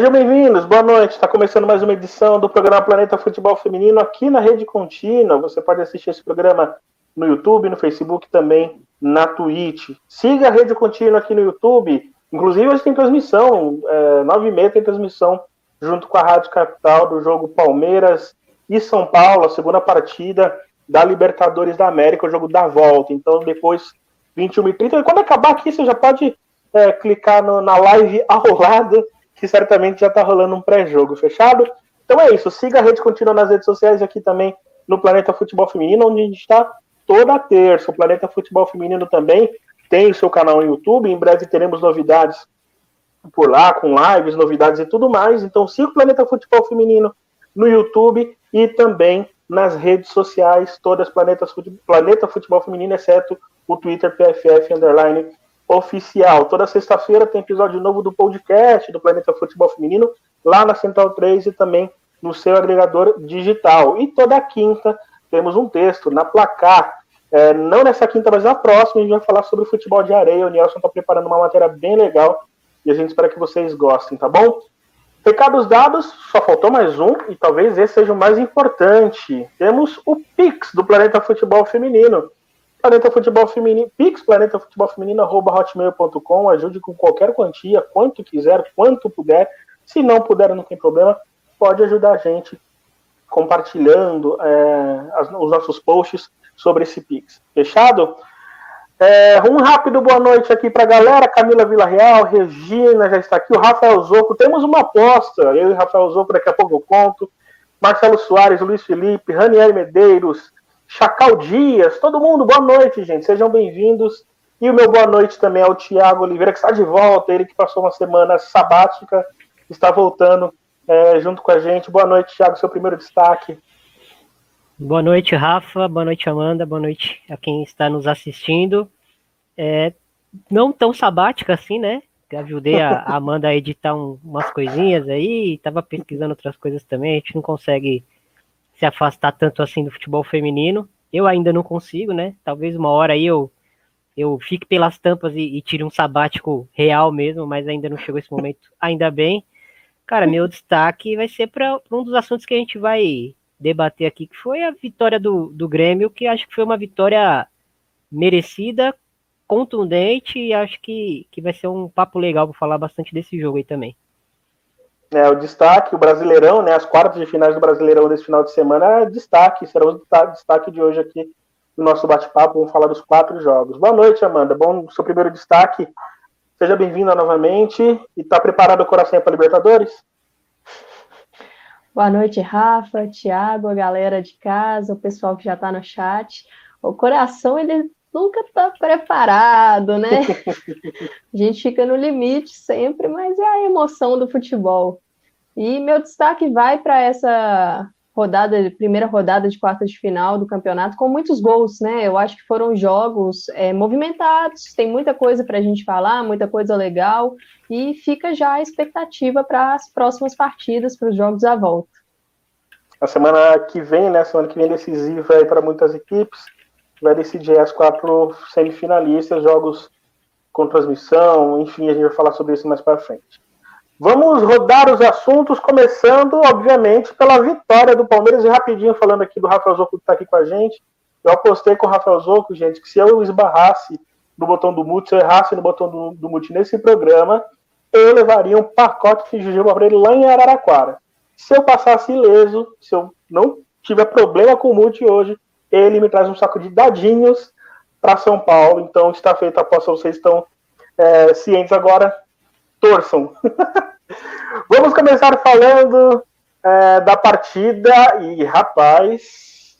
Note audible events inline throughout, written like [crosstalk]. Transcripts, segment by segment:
Sejam bem-vindos, boa noite. Está começando mais uma edição do programa Planeta Futebol Feminino aqui na Rede Contínua. Você pode assistir esse programa no YouTube, no Facebook também na Twitch. Siga a Rede Contínua aqui no YouTube. Inclusive, hoje tem transmissão, é, 9 e meia tem transmissão junto com a Rádio Capital do jogo Palmeiras e São Paulo, a segunda partida da Libertadores da América, o jogo da volta. Então, depois, 21 e 30 quando acabar aqui, você já pode é, clicar no, na live ao lado, que certamente já está rolando um pré-jogo, fechado? Então é isso, siga a Rede Contínua nas redes sociais aqui também no Planeta Futebol Feminino, onde a gente está toda terça. O Planeta Futebol Feminino também tem o seu canal no YouTube. Em breve teremos novidades por lá, com lives, novidades e tudo mais. Então siga o Planeta Futebol Feminino no YouTube e também nas redes sociais, todas Planeta, Planeta Futebol Feminino, exceto o Twitter PFF Underline Oficial. Toda sexta-feira tem episódio novo do podcast do Planeta Futebol Feminino, lá na Central 3 e também no seu agregador digital. E toda quinta temos um texto na placar. É, não nessa quinta, mas na próxima, a gente vai falar sobre futebol de areia. O Nelson está preparando uma matéria bem legal e a gente espera que vocês gostem, tá bom? Recados dados, só faltou mais um, e talvez esse seja o mais importante. Temos o Pix do Planeta Futebol Feminino. Planeta Futebol Feminino, Pix Planeta Futebol Feminino, arroba hotmail.com, ajude com qualquer quantia, quanto quiser, quanto puder. Se não puder, não tem problema, pode ajudar a gente compartilhando é, as, os nossos posts sobre esse Pix. Fechado? É, um rápido boa noite aqui para a galera. Camila Villarreal, Regina já está aqui, o Rafael Zoco. Temos uma aposta, eu e Rafael Zoco, daqui a pouco eu conto. Marcelo Soares, Luiz Felipe, Raniel Medeiros, Chacal Dias, todo mundo, boa noite, gente. Sejam bem-vindos. E o meu boa noite também ao Tiago Oliveira, que está de volta, ele que passou uma semana sabática, está voltando é, junto com a gente. Boa noite, Tiago, seu primeiro destaque. Boa noite, Rafa. Boa noite, Amanda. Boa noite a quem está nos assistindo. É, não tão sabática assim, né? Ajudei a Amanda a editar um, umas coisinhas aí, estava pesquisando outras coisas também. A gente não consegue se afastar tanto assim do futebol feminino. Eu ainda não consigo, né? Talvez uma hora aí eu, eu fique pelas tampas e, e tire um sabático real mesmo, mas ainda não chegou esse momento. [laughs] Ainda bem. Cara, meu destaque vai ser para um dos assuntos que a gente vai debater aqui, que foi a vitória do, do Grêmio, que acho que foi uma vitória merecida, contundente, e acho que, que vai ser um papo legal para falar bastante desse jogo aí também. É, o destaque, o Brasileirão, né, as quartas de finais do Brasileirão desse final de semana, é destaque, será o destaque de hoje aqui no nosso bate-papo, vamos falar dos quatro jogos. Boa noite, Amanda, bom, seu primeiro destaque, seja bem-vinda novamente, e está preparado o coração para Libertadores? Boa noite, Rafa, Thiago, a galera de casa, o pessoal que já está no chat. O coração, ele nunca está preparado, né? a gente fica no limite sempre, mas é a emoção do futebol. E meu destaque vai para essa rodada, primeira rodada de quartas de final do campeonato, com muitos gols, né? Eu acho que foram jogos é, movimentados, tem muita coisa para a gente falar, muita coisa legal, e fica já a expectativa para as próximas partidas, para os jogos à volta. A semana que vem, né? Semana que vem decisiva aí para muitas equipes, vai decidir as quatro semifinalistas, jogos com transmissão, enfim, a gente vai falar sobre isso mais para frente. Vamos rodar os assuntos, começando, obviamente, pela vitória do Palmeiras. E rapidinho, falando aqui do Rafael Zoco que está aqui com a gente. Eu apostei com o Rafael Zoco, gente, que se eu esbarrasse no botão do mute, se eu errasse no botão do, do mute nesse programa, eu levaria um pacote de jujuba para ele lá em Araraquara. Se eu passasse ileso, se eu não tiver problema com o mute hoje, ele me traz um saco de dadinhos para São Paulo. Então está feita a aposta, vocês estão é, cientes agora torçam. [laughs] Vamos começar falando é, da partida e rapaz,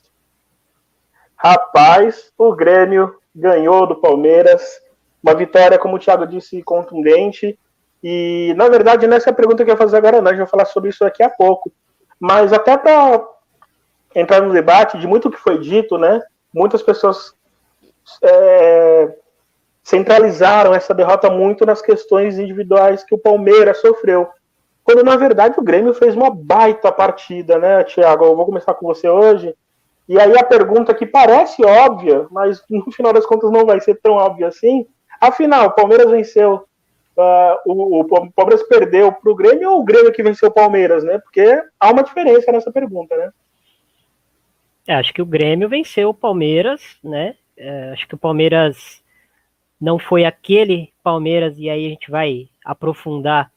rapaz, o Grêmio ganhou do Palmeiras, uma vitória, como o Thiago disse, contundente. E na verdade, nessa é a pergunta que eu ia fazer agora, não, a gente vai falar sobre isso daqui a pouco. Mas até para entrar no debate de muito que foi dito, né? Muitas pessoas é, centralizaram essa derrota muito nas questões individuais que o Palmeiras sofreu. Quando na verdade o Grêmio fez uma baita partida, né, Thiago? Eu vou começar com você hoje. E aí a pergunta que parece óbvia, mas [laughs] no final das contas não vai ser tão óbvia assim. Afinal, o Palmeiras venceu uh, o, o, Palmeiras perdeu para o Grêmio ou o Grêmio que venceu o Palmeiras, né? Porque há uma diferença nessa pergunta, né? É, acho que o Grêmio venceu o Palmeiras, né? É, acho que o Palmeiras não foi aquele Palmeiras, e aí a gente vai aprofundar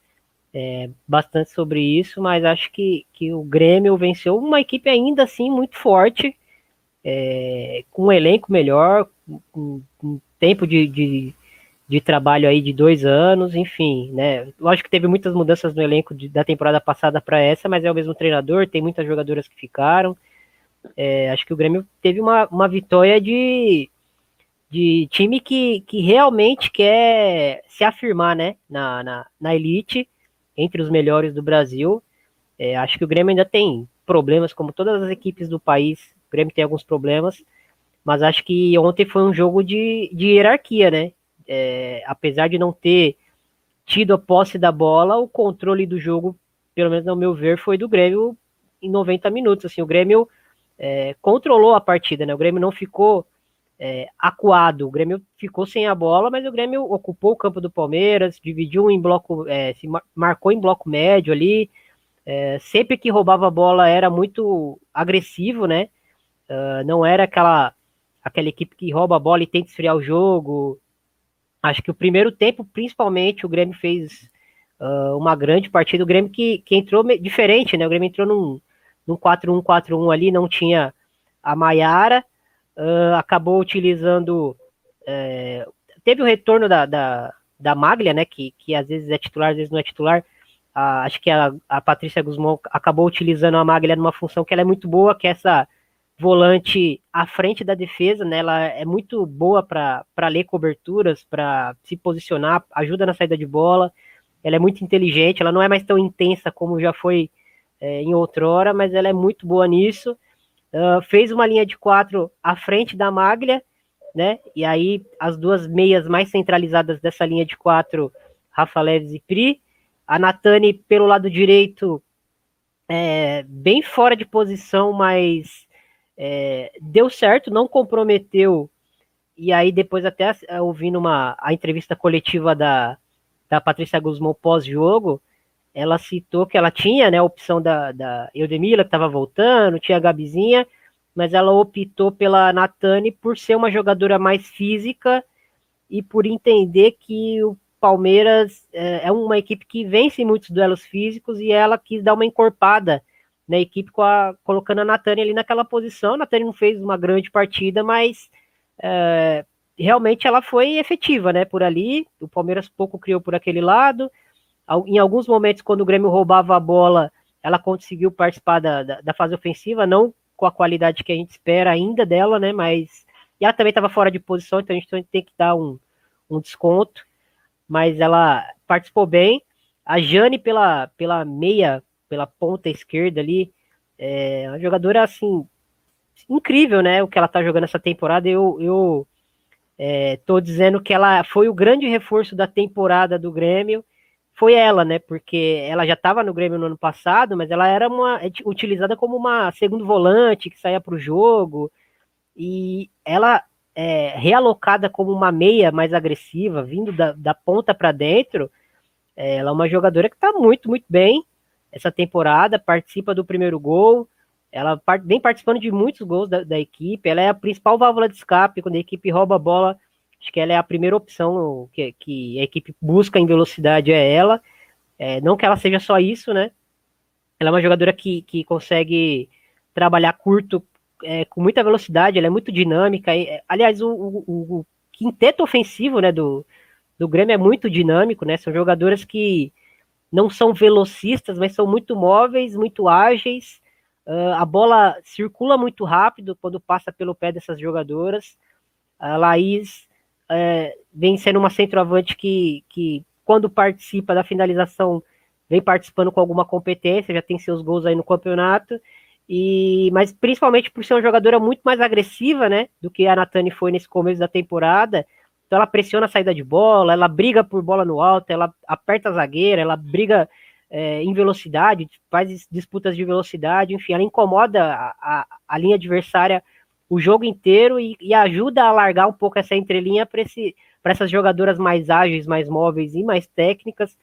é, bastante sobre isso, mas acho que, que o Grêmio venceu uma equipe ainda assim muito forte, é, com um elenco melhor, com, com tempo de, de, de, trabalho aí de dois anos, enfim, né? Lógico que teve muitas mudanças no elenco de, da temporada passada para essa, mas é o mesmo treinador, tem muitas jogadoras que ficaram. É, acho que o Grêmio teve uma, uma vitória de, de time que, que realmente quer se afirmar né, na, na, na elite, entre os melhores do Brasil. É, acho que o Grêmio ainda tem problemas, como todas as equipes do país, o Grêmio tem alguns problemas, mas acho que ontem foi um jogo de, de hierarquia, né? É, apesar de não ter tido a posse da bola, o controle do jogo, pelo menos no meu ver, foi do Grêmio em 90 minutos. Assim, o Grêmio é, controlou a partida, né? O Grêmio não ficou é, acuado, o Grêmio ficou sem a bola, mas o Grêmio ocupou o campo do Palmeiras, dividiu em bloco, é, se marcou em bloco médio ali. É, sempre que roubava a bola era muito agressivo, né? Uh, não era aquela aquela equipe que rouba a bola e tenta esfriar o jogo. Acho que o primeiro tempo, principalmente, o Grêmio fez uh, uma grande partida. O Grêmio que, que entrou diferente, né? O Grêmio entrou num, no 4-1-4-1 ali, não tinha a Maiara, uh, acabou utilizando. É, teve o retorno da, da, da Maglia, né? Que, que às vezes é titular, às vezes não é titular. Uh, acho que a, a Patrícia Guzmão acabou utilizando a Maglia numa função que ela é muito boa, que é essa volante à frente da defesa, né? Ela é muito boa para ler coberturas, para se posicionar, ajuda na saída de bola. Ela é muito inteligente, ela não é mais tão intensa como já foi é, em outrora, mas ela é muito boa nisso. Uh, fez uma linha de quatro à frente da Maglia, né? E aí as duas meias mais centralizadas dessa linha de quatro, Rafa Leves e Pri. A Natani pelo lado direito, é, bem fora de posição, mas é, deu certo, não comprometeu. E aí depois até ouvindo uma a entrevista coletiva da, da Patrícia Guzmão pós-jogo, ela citou que ela tinha né, a opção da, da Eudemila, que estava voltando, tinha a Gabizinha, mas ela optou pela Natane por ser uma jogadora mais física e por entender que o Palmeiras é, é uma equipe que vence muitos duelos físicos e ela quis dar uma encorpada na equipe com a, colocando a Natane ali naquela posição. A Natane não fez uma grande partida, mas é, realmente ela foi efetiva né, por ali. O Palmeiras pouco criou por aquele lado em alguns momentos, quando o Grêmio roubava a bola, ela conseguiu participar da, da, da fase ofensiva, não com a qualidade que a gente espera ainda dela, né? Mas. E ela também estava fora de posição, então a gente tem que dar um, um desconto. Mas ela participou bem. A Jane pela, pela meia, pela ponta esquerda ali, é uma jogadora assim incrível, né? O que ela tá jogando essa temporada. Eu, eu é, tô dizendo que ela foi o grande reforço da temporada do Grêmio foi ela, né? Porque ela já estava no Grêmio no ano passado, mas ela era uma é, utilizada como uma segundo volante que saía para o jogo e ela é, realocada como uma meia mais agressiva, vindo da, da ponta para dentro. É, ela é uma jogadora que está muito, muito bem essa temporada, participa do primeiro gol, ela vem participando de muitos gols da, da equipe, ela é a principal válvula de escape quando a equipe rouba a bola Acho que ela é a primeira opção que, que a equipe busca em velocidade, é ela. É, não que ela seja só isso, né? Ela é uma jogadora que, que consegue trabalhar curto é, com muita velocidade, ela é muito dinâmica. E, é, aliás, o, o, o, quinteto ofensivo né, do, do Grêmio é muito dinâmico, né? São jogadoras que não são velocistas, mas são muito móveis, muito ágeis. Uh, a bola circula muito rápido quando passa pelo pé dessas jogadoras. A Laís é, vem sendo uma centroavante que, que, quando participa da finalização, vem participando com alguma competência, já tem seus gols aí no campeonato, e mas principalmente por ser uma jogadora muito mais agressiva, né, do que a Natani foi nesse começo da temporada. Então ela pressiona a saída de bola, ela briga por bola no alto, ela aperta a zagueira, ela briga é, em velocidade, faz disputas de velocidade, enfim, ela incomoda a, a, a linha adversária o jogo inteiro e, e ajuda a largar um pouco essa entrelinha para essas jogadoras mais ágeis, mais móveis e mais técnicas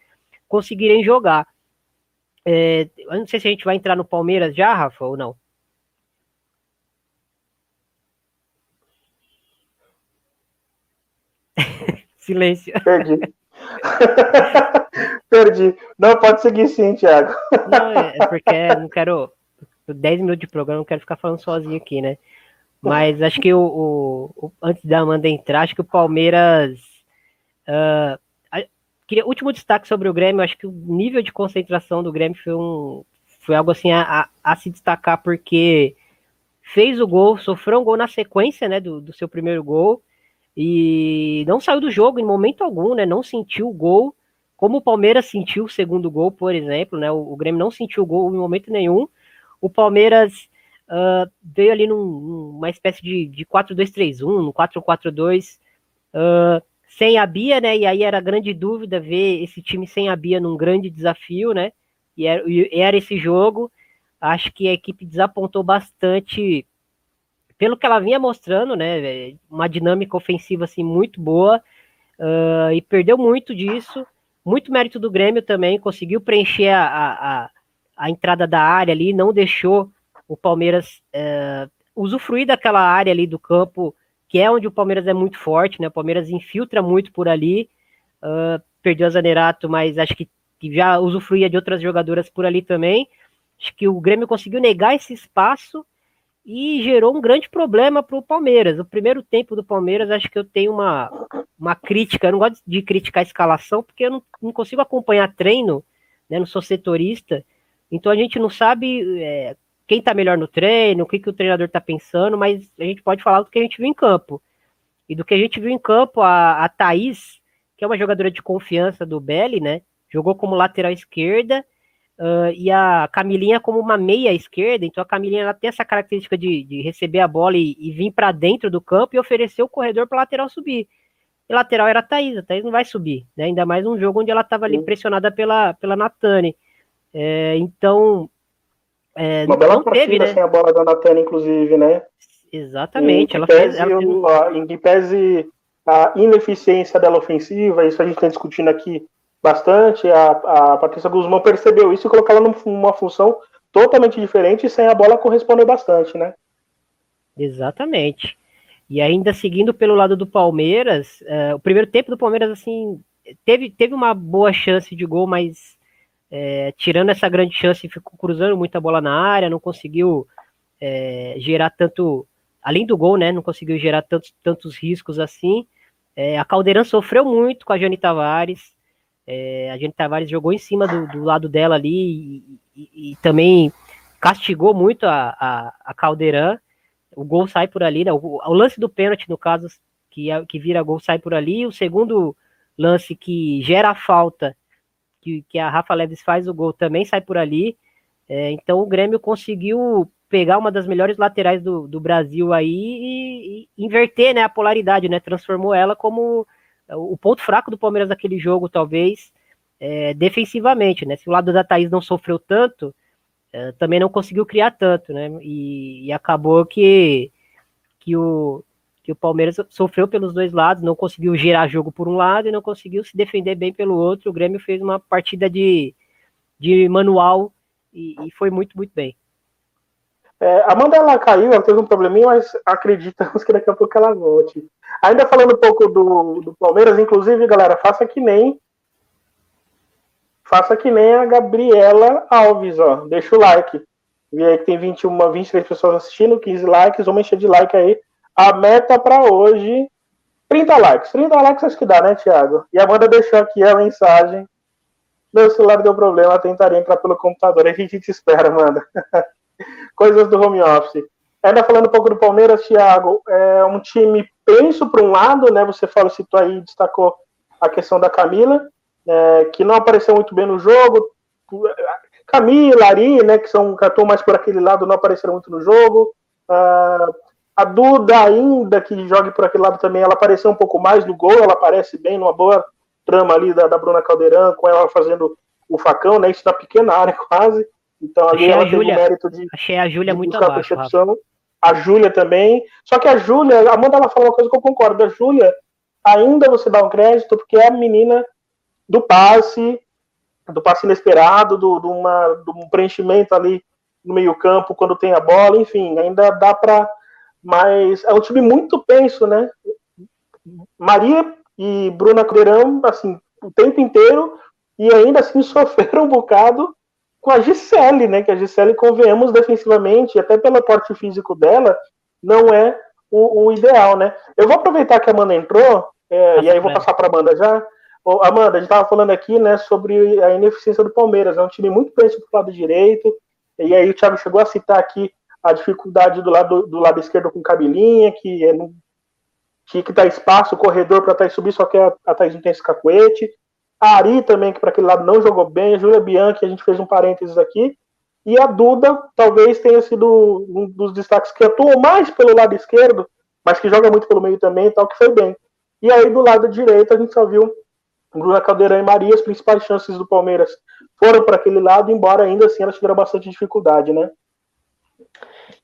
conseguirem jogar. É, eu não sei se a gente vai entrar no Palmeiras já, Rafa, ou não. [laughs] Silêncio. Perdi. [laughs] Perdi. Não, pode seguir sim, Thiago. Não, é, é porque não quero. 10 minutos de programa, não quero ficar falando sozinho aqui, né? Mas acho que o, o, o antes da Amanda entrar, acho que o Palmeiras. Uh, a, queria, último destaque sobre o Grêmio, acho que o nível de concentração do Grêmio foi, um, foi algo assim a, a, a se destacar, porque fez o gol, sofreu um gol na sequência né, do, do seu primeiro gol e não saiu do jogo em momento algum, né? Não sentiu o gol, como o Palmeiras sentiu o segundo gol, por exemplo, né? O, o Grêmio não sentiu o gol em momento nenhum. O Palmeiras uh, veio ali num, numa espécie de, de 4-2-3-1, no 4-4-2, uh, sem a Bia, né? E aí era grande dúvida ver esse time sem a Bia num grande desafio, né? E era, e era esse jogo. Acho que a equipe desapontou bastante pelo que ela vinha mostrando, né, uma dinâmica ofensiva assim muito boa uh, e perdeu muito disso. Muito mérito do Grêmio também, conseguiu preencher a, a, a entrada da área ali, não deixou o Palmeiras uh, usufruir daquela área ali do campo, que é onde o Palmeiras é muito forte, né? O Palmeiras infiltra muito por ali, uh, perdeu a Zanerato, mas acho que, que já usufruía de outras jogadoras por ali também. Acho que o Grêmio conseguiu negar esse espaço e gerou um grande problema para o Palmeiras. O primeiro tempo do Palmeiras, acho que eu tenho uma, uma crítica, eu não gosto de criticar a escalação, porque eu não, não consigo acompanhar treino, né, não sou setorista, então a gente não sabe é, quem está melhor no treino, o que, que o treinador está pensando, mas a gente pode falar do que a gente viu em campo. E do que a gente viu em campo, a, a Thaís, que é uma jogadora de confiança do Belly, né, jogou como lateral esquerda, Uh, e a Camilinha como uma meia esquerda, então a Camilinha ela tem essa característica de, de receber a bola e, e vir para dentro do campo e oferecer o corredor para lateral subir. E lateral era a Thaís, a Thaís não vai subir, né? ainda mais um jogo onde ela estava ali pressionada pela, pela Natane. É, então. É, uma bela partida teve, né? sem a bola da Natane, inclusive, né? Exatamente. Em ela fez, ela fez... em que pese a ineficiência dela ofensiva, isso a gente está discutindo aqui bastante. A, a Patrícia Guzmão percebeu isso e colocou ela numa função totalmente diferente e sem a bola correspondeu bastante, né? Exatamente. E ainda seguindo pelo lado do Palmeiras, uh, o primeiro tempo do Palmeiras, assim, teve, teve uma boa chance de gol, mas é, tirando essa grande chance, ficou cruzando muita bola na área, não conseguiu é, gerar tanto, além do gol, né, não conseguiu gerar tantos, tantos riscos assim. É, a Caldeirão sofreu muito com a Jane Tavares, é, a gente Tavares jogou em cima do, do lado dela ali e, e, e, também castigou muito a, a, a Caldeirão. O gol sai por ali, né? O, o lance do pênalti, no caso, que, é, que vira gol, sai por ali. O segundo lance que gera a falta, que, que a Rafa Leves faz o gol, também sai por ali. É, então o Grêmio conseguiu pegar uma das melhores laterais do, do Brasil aí e, e, inverter né, a polaridade, né? Transformou ela como o ponto fraco do Palmeiras naquele jogo, talvez, é, defensivamente, né? Se o lado da Thaís não sofreu tanto, é, também não conseguiu criar tanto, né? E, e, acabou que, que, o, que o Palmeiras sofreu pelos dois lados, não conseguiu gerar jogo por um lado e não conseguiu se defender bem pelo outro. O Grêmio fez uma partida de, de manual e, e foi muito, muito bem. É, Amanda ela caiu, ela teve um probleminha, mas acreditamos [laughs] que daqui a pouco ela volte. Ainda falando um pouco do, do Palmeiras, inclusive, galera, faça que nem. Faça que nem a Gabriela Alves, ó. Deixa o like. Vi aí que tem 21, 23 pessoas assistindo, 15 likes, vamos encher de like aí. A meta para hoje, 30 likes. 30 likes acho que dá, né, Thiago? E a Amanda deixou aqui a mensagem. Meu celular deu problema, tentaria entrar pelo computador. A gente te espera, Amanda. [laughs] coisas do home office. Ainda falando um pouco do Palmeiras, Thiago, é um time penso para um lado, né? Você falou, citou aí, destacou a questão da Camila, é, que não apareceu muito bem no jogo. Camila, Ari, né, que são que mais por aquele lado, não apareceram muito no jogo. Uh, a Duda, ainda que jogue por aquele lado também, ela apareceu um pouco mais no gol, ela aparece bem numa boa trama ali da, da Bruna Caldeirão, com ela fazendo o facão, né? Isso na pequena área [laughs] quase. Então ali achei ela teve o mérito de. Achei a Júlia muito abaixo. Percepção. a Júlia também. Só que a Júlia, a Amanda ela falou uma coisa que eu concordo. A Júlia, ainda você dá um crédito, porque é a menina do passe, do passe inesperado, do, do, uma, do um preenchimento ali no meio-campo quando tem a bola, enfim, ainda dá para. Mas é um time muito penso, né? Maria e Bruna Caldeirão, assim, o tempo inteiro, e ainda assim [laughs] sofreram um bocado com a Gisele, né? Que a Gisele, convenhamos, defensivamente, até pelo porte físico dela, não é o, o ideal, né? Eu vou aproveitar que a Amanda entrou, é, e aí vou passar para a Amanda já. Ô, Amanda, a gente estava falando aqui, né, sobre a ineficiência do Palmeiras. É um time muito preso para o lado direito, e aí o Thiago chegou a citar aqui a dificuldade do lado, do lado esquerdo com Cabelinha, que é, tinha que dar espaço, corredor para Thaís subir, só que a, a Thaís não tem esse cacuete. A Ari também, que para aquele lado não jogou bem. A Júlia Bianchi, a gente fez um parênteses aqui. E a Duda talvez tenha sido um dos destaques que atuou mais pelo lado esquerdo, mas que joga muito pelo meio também e tal, que foi bem. E aí do lado direito a gente só viu Bruna Caldeirão e Maria, as principais chances do Palmeiras foram para aquele lado, embora ainda assim elas tiveram bastante dificuldade, né?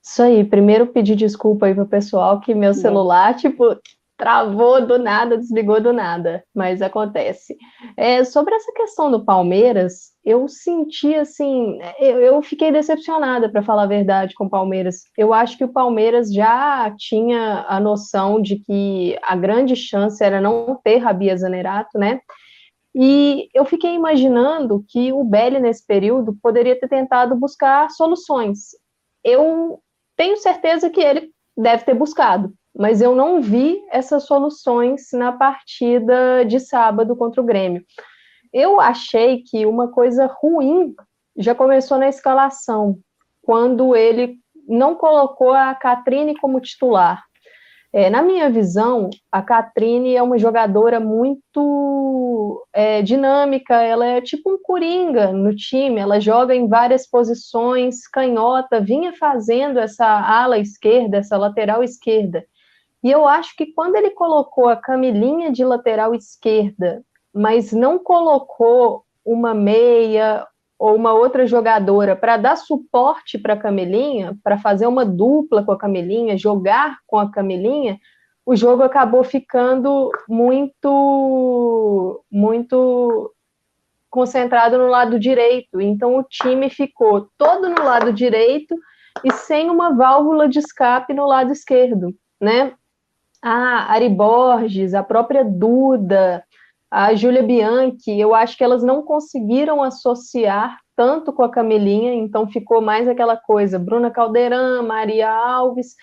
Isso aí, primeiro pedir desculpa aí pro pessoal que meu celular, tipo, travou do nada, desligou do nada, mas acontece. É, sobre essa questão do Palmeiras, eu senti assim, eu, eu fiquei decepcionada, para falar a verdade, com o Palmeiras. Eu acho que o Palmeiras já tinha a noção de que a grande chance era não ter Rabia Zanerato, né? E eu fiquei imaginando que o Belli, nesse período, poderia ter tentado buscar soluções. Eu tenho certeza que ele deve ter buscado, mas eu não vi essas soluções na partida de sábado contra o Grêmio. Eu achei que uma coisa ruim já começou na escalação, quando ele não colocou a Catrine como titular. É, na minha visão, a Catrine é uma jogadora muito é, dinâmica, ela é tipo um coringa no time, ela joga em várias posições, canhota, vinha fazendo essa ala esquerda, essa lateral esquerda. E eu acho que quando ele colocou a Camilinha de lateral esquerda, mas não colocou uma meia ou uma outra jogadora para dar suporte para a Camilinha, para fazer uma dupla com a Camilinha, jogar com a Camilinha, o jogo acabou ficando muito muito concentrado no lado direito. Então o time ficou todo no lado direito e sem uma válvula de escape no lado esquerdo, né? a Ari Borges, a própria Duda, a Júlia Bianchi, eu acho que elas não conseguiram associar tanto com a Camelinha, então ficou mais aquela coisa, Bruna Caldeirão, Maria Alves,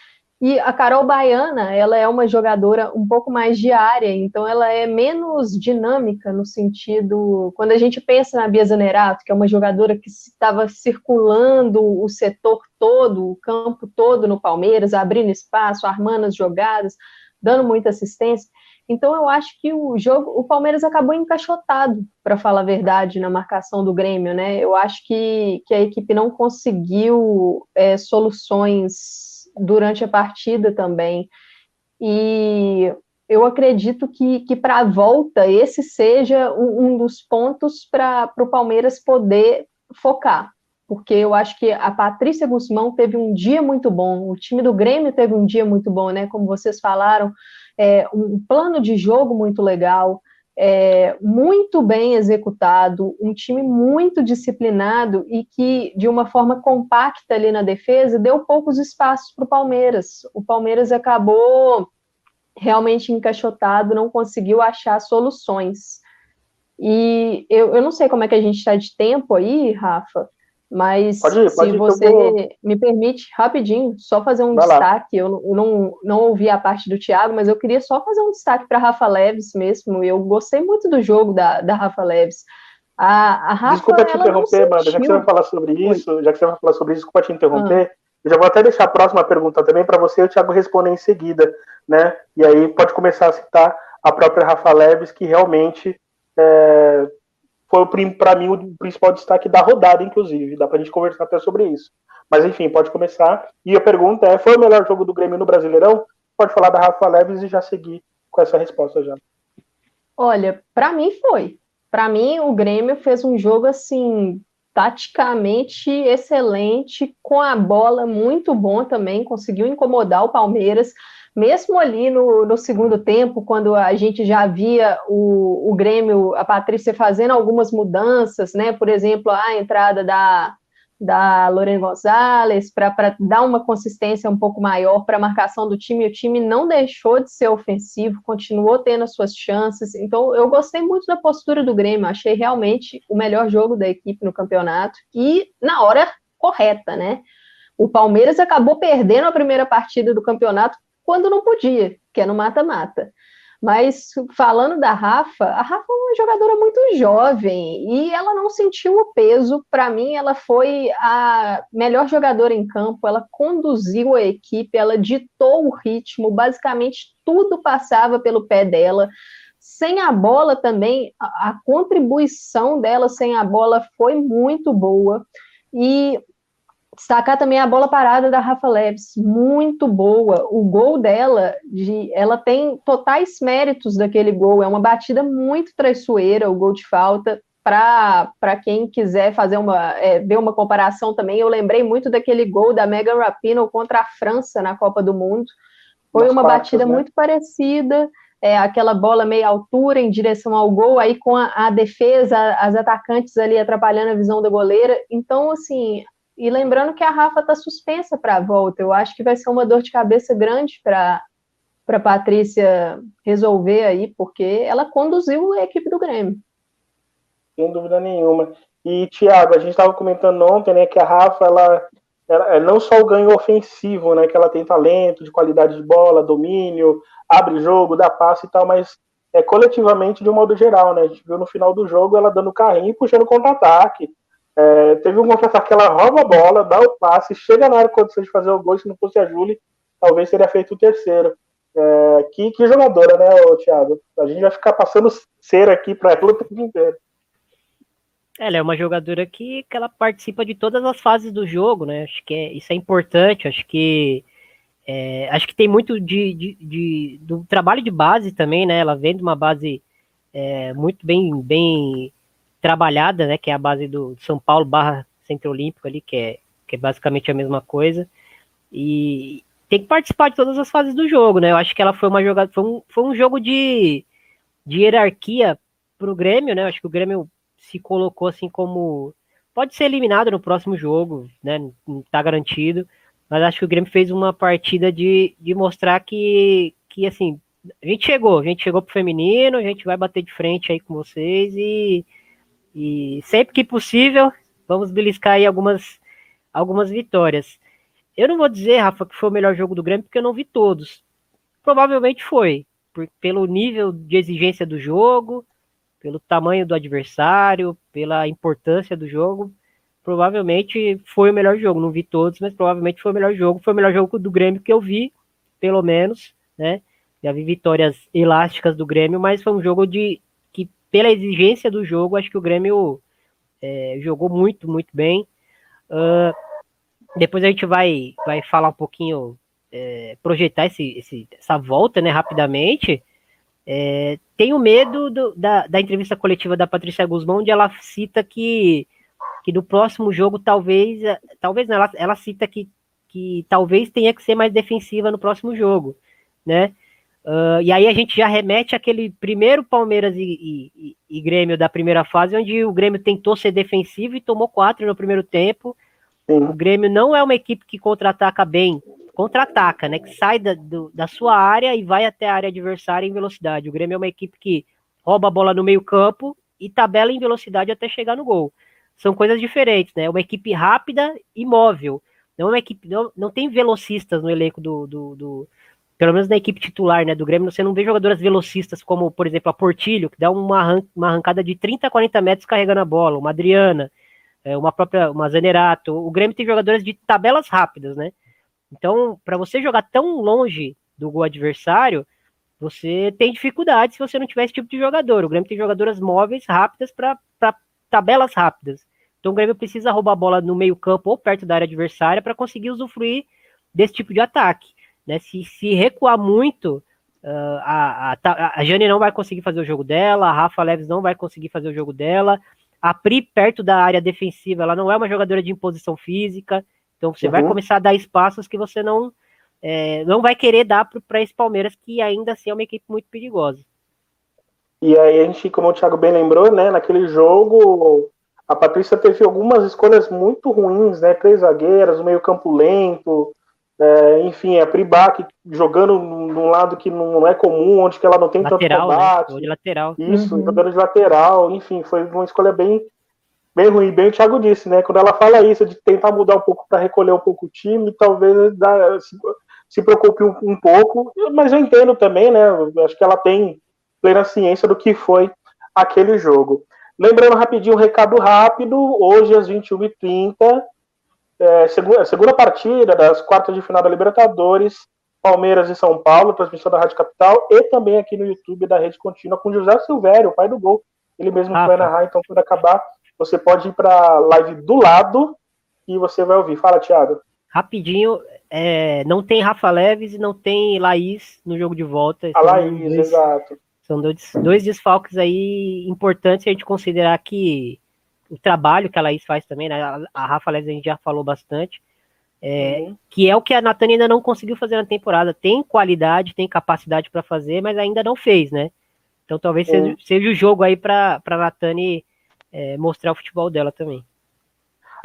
e a Carol Baiana, ela é uma jogadora um pouco mais diária, então ela é menos dinâmica no sentido, quando a gente pensa na Bia Zanerato, que é uma jogadora que estava circulando o setor todo, o campo todo no Palmeiras, abrindo espaço, armando as jogadas, dando muita assistência. Então eu acho que o jogo, o Palmeiras acabou encaixotado, para falar a verdade, na marcação do Grêmio, né? Eu acho que, que a equipe não conseguiu é, soluções durante a partida também. E eu acredito que, que para a volta esse seja um, um dos pontos para o Palmeiras poder focar. Porque eu acho que a Patrícia Guzmão teve um dia muito bom, o time do Grêmio teve um dia muito bom, né? Como vocês falaram, é, um plano de jogo muito legal, é, muito bem executado, um time muito disciplinado e que, de uma forma compacta ali na defesa, deu poucos espaços para o Palmeiras. O Palmeiras acabou realmente encaixotado, não conseguiu achar soluções. E eu, eu não sei como é que a gente está de tempo aí, Rafa, mas pode ir, pode se ir, você vou... me permite, rapidinho, só fazer um Vai destaque. Eu não, não ouvi a parte do Thiago, mas eu queria só fazer um destaque para Rafa Leves mesmo. Eu gostei muito do jogo da, da Rafa Leves. A, a Rafa, desculpa te interromper, Amanda, já que você vai falar sobre isso, Oi. já que você vai falar sobre isso, desculpa te interromper. Ah. Eu já vou até deixar a próxima pergunta também para você e o Thiago responder em seguida, né? E aí pode começar a citar a própria Rafa Leves, que realmente é, foi para mim o principal destaque da rodada, inclusive. Dá para a gente conversar até sobre isso. Mas enfim, pode começar. E a pergunta é: foi o melhor jogo do Grêmio no Brasileirão? Pode falar da Rafa Leves e já seguir com essa resposta já. Olha, para mim foi. Para mim, o Grêmio fez um jogo assim taticamente excelente, com a bola muito bom também, conseguiu incomodar o Palmeiras, mesmo ali no, no segundo tempo, quando a gente já via o, o Grêmio, a Patrícia fazendo algumas mudanças, né? Por exemplo, a entrada da, da Lorena Gonzalez para dar uma consistência um pouco maior para a marcação do time. O time não deixou de ser ofensivo, continuou tendo as suas chances. Então, eu gostei muito da postura do Grêmio, achei realmente o melhor jogo da equipe no campeonato e na hora correta, né? O Palmeiras acabou perdendo a primeira partida do campeonato quando não podia, que é no mata-mata. Mas falando da Rafa, a Rafa é uma jogadora muito jovem e ela não sentiu o peso. Para mim, ela foi a melhor jogadora em campo, ela conduziu a equipe, ela ditou o ritmo, basicamente tudo passava pelo pé dela. Sem a bola também, a, contribuição dela sem a bola foi muito boa. E Destacar também a bola parada da Rafa Leves, muito boa. O gol dela, de, ela tem totais méritos daquele gol. É uma batida muito traiçoeira, o gol de falta. Para quem quiser fazer uma é, ver uma comparação também, eu lembrei muito daquele gol da Megan Rapinoe contra a França na Copa do Mundo. Foi uma batida né? muito parecida. É, aquela bola meia altura em direção ao gol, aí com a, a defesa, as atacantes ali atrapalhando a visão da goleira. Então, assim, e lembrando que a Rafa está suspensa para a volta. Eu acho que vai ser uma dor de cabeça grande para para Patrícia resolver aí, porque ela conduziu a equipe do Grêmio. Sem dúvida nenhuma. E, Thiago, a gente estava comentando ontem, né, que a Rafa, ela, ela, é não só o ganho ofensivo, né, que ela tem talento, de qualidade de bola, domínio, abre jogo, dá passe e tal, mas é coletivamente de um modo geral, né, a gente viu no final do jogo ela dando carrinho e puxando contra-ataque, é, teve um contra-ataque que ela rouba a bola, dá o passe, chega na área condição de fazer o gol. Se não fosse a Júlia, talvez teria feito o terceiro. É, que, que jogadora, né, Thiago? A gente vai ficar passando cera aqui para ela o tempo inteiro. Ela é uma jogadora que, que ela participa de todas as fases do jogo, né? Acho que é, isso é importante. Acho que é, acho que tem muito de, de, de, do trabalho de base também, né? Ela vem de uma base é, muito bem, bem trabalhada, né, que é a base do São Paulo barra Centro Olímpico ali, que é, que é basicamente a mesma coisa. E tem que participar de todas as fases do jogo, né? Eu acho que ela foi uma jogada, foi um, foi um jogo de, de hierarquia pro Grêmio, né? Eu acho que o Grêmio se colocou assim como pode ser eliminado no próximo jogo, né? Não tá garantido, mas acho que o Grêmio fez uma partida de, de mostrar que, que assim, a gente chegou, a gente chegou pro feminino, a gente vai bater de frente aí com vocês e e sempre que possível, vamos beliscar aí algumas, algumas vitórias. Eu não vou dizer, Rafa, que foi o melhor jogo do Grêmio, porque eu não vi todos. Provavelmente foi, por, pelo nível de exigência do jogo, pelo tamanho do adversário, pela importância do jogo. Provavelmente foi o melhor jogo. Não vi todos, mas provavelmente foi o melhor jogo. Foi o melhor jogo do Grêmio que eu vi, pelo menos, né? Já vi vitórias elásticas do Grêmio, mas foi um jogo de, pela exigência do jogo, acho que o Grêmio é, jogou muito, muito bem. Uh, depois a gente vai, vai falar um pouquinho, é, projetar esse, esse, essa volta né, rapidamente. É, tenho medo do, da, da entrevista coletiva da Patrícia Guzmão, onde ela cita que, que no próximo jogo talvez, talvez não, ela, ela cita que, que talvez tenha que ser mais defensiva no próximo jogo, né? Uh, e aí a gente já remete àquele primeiro Palmeiras e, e, e, Grêmio da primeira fase, onde o Grêmio tentou ser defensivo e tomou quatro no primeiro tempo. Sim. O Grêmio não é uma equipe que contra-ataca bem, contra-ataca, né? Que sai da, do, da sua área e vai até a área adversária em velocidade. O Grêmio é uma equipe que rouba a bola no meio-campo e tabela em velocidade até chegar no gol. São coisas diferentes, né? Uma equipe rápida e móvel. Não é uma equipe, não, não tem velocistas no elenco do, do, do pelo menos na equipe titular né, do Grêmio, você não vê jogadoras velocistas como, por exemplo, a Portilho, que dá uma, arran uma arrancada de 30 a 40 metros carregando a bola, uma Adriana, é, uma própria, uma Zanerato. O Grêmio tem jogadoras de tabelas rápidas, né? Então, para você jogar tão longe do gol adversário, você tem dificuldade se você não tiver esse tipo de jogador. O Grêmio tem jogadoras móveis, rápidas, para tabelas rápidas. Então, o Grêmio precisa roubar a bola no meio-campo ou perto da área adversária para conseguir usufruir desse tipo de ataque. Né? Se, se recuar muito, uh, a, a, a Jane não vai conseguir fazer o jogo dela, a Rafa Leves não vai conseguir fazer o jogo dela, A Pri, perto da área defensiva, ela não é uma jogadora de imposição física, então você uhum. vai começar a dar espaços que você não, é, não vai querer dar para esse Palmeiras, que ainda assim é uma equipe muito perigosa. E aí a gente, como o Thiago bem lembrou, né, naquele jogo, a Patrícia teve algumas escolhas muito ruins, né? Três zagueiras, meio campo lento, é, enfim, a Pribac jogando num lado que não é comum, onde que ela não tem lateral, tanto né? combate. Né? De lateral. Isso, uhum. jogando de lateral, enfim, foi uma escolha bem, bem ruim. Bem o Thiago disse, né? Quando ela fala isso, de tentar mudar um pouco para recolher um pouco o time, talvez dá, se, se, preocupe um, um, pouco, mas eu entendo também, né? Acho que ela tem plena ciência do que foi aquele jogo. Lembrando rapidinho um recado rápido, hoje às 21h30 é, segunda, segunda partida das quartas de final da Libertadores, Palmeiras e São Paulo, transmissão da Rádio Capital, e também aqui no YouTube da Rede Contínua com José Silvério, o pai do gol. Ele mesmo ah, vai tá. narrar, então quando acabar, você pode ir para a live do lado e você vai ouvir. Fala, Thiago. Rapidinho, é, não tem Rafa Leves e não tem Laís no jogo de volta. A Laís, dois, exato. São dois, dois desfalques aí importantes a gente considerar que o trabalho que a Laís faz também, né? A Rafa Leves a gente já falou bastante. É, uhum. Que é o que a Natane ainda não conseguiu fazer na temporada. Tem qualidade, tem capacidade para fazer, mas ainda não fez, né? Então talvez uhum. seja, seja, o jogo aí para a Natane é, mostrar o futebol dela também.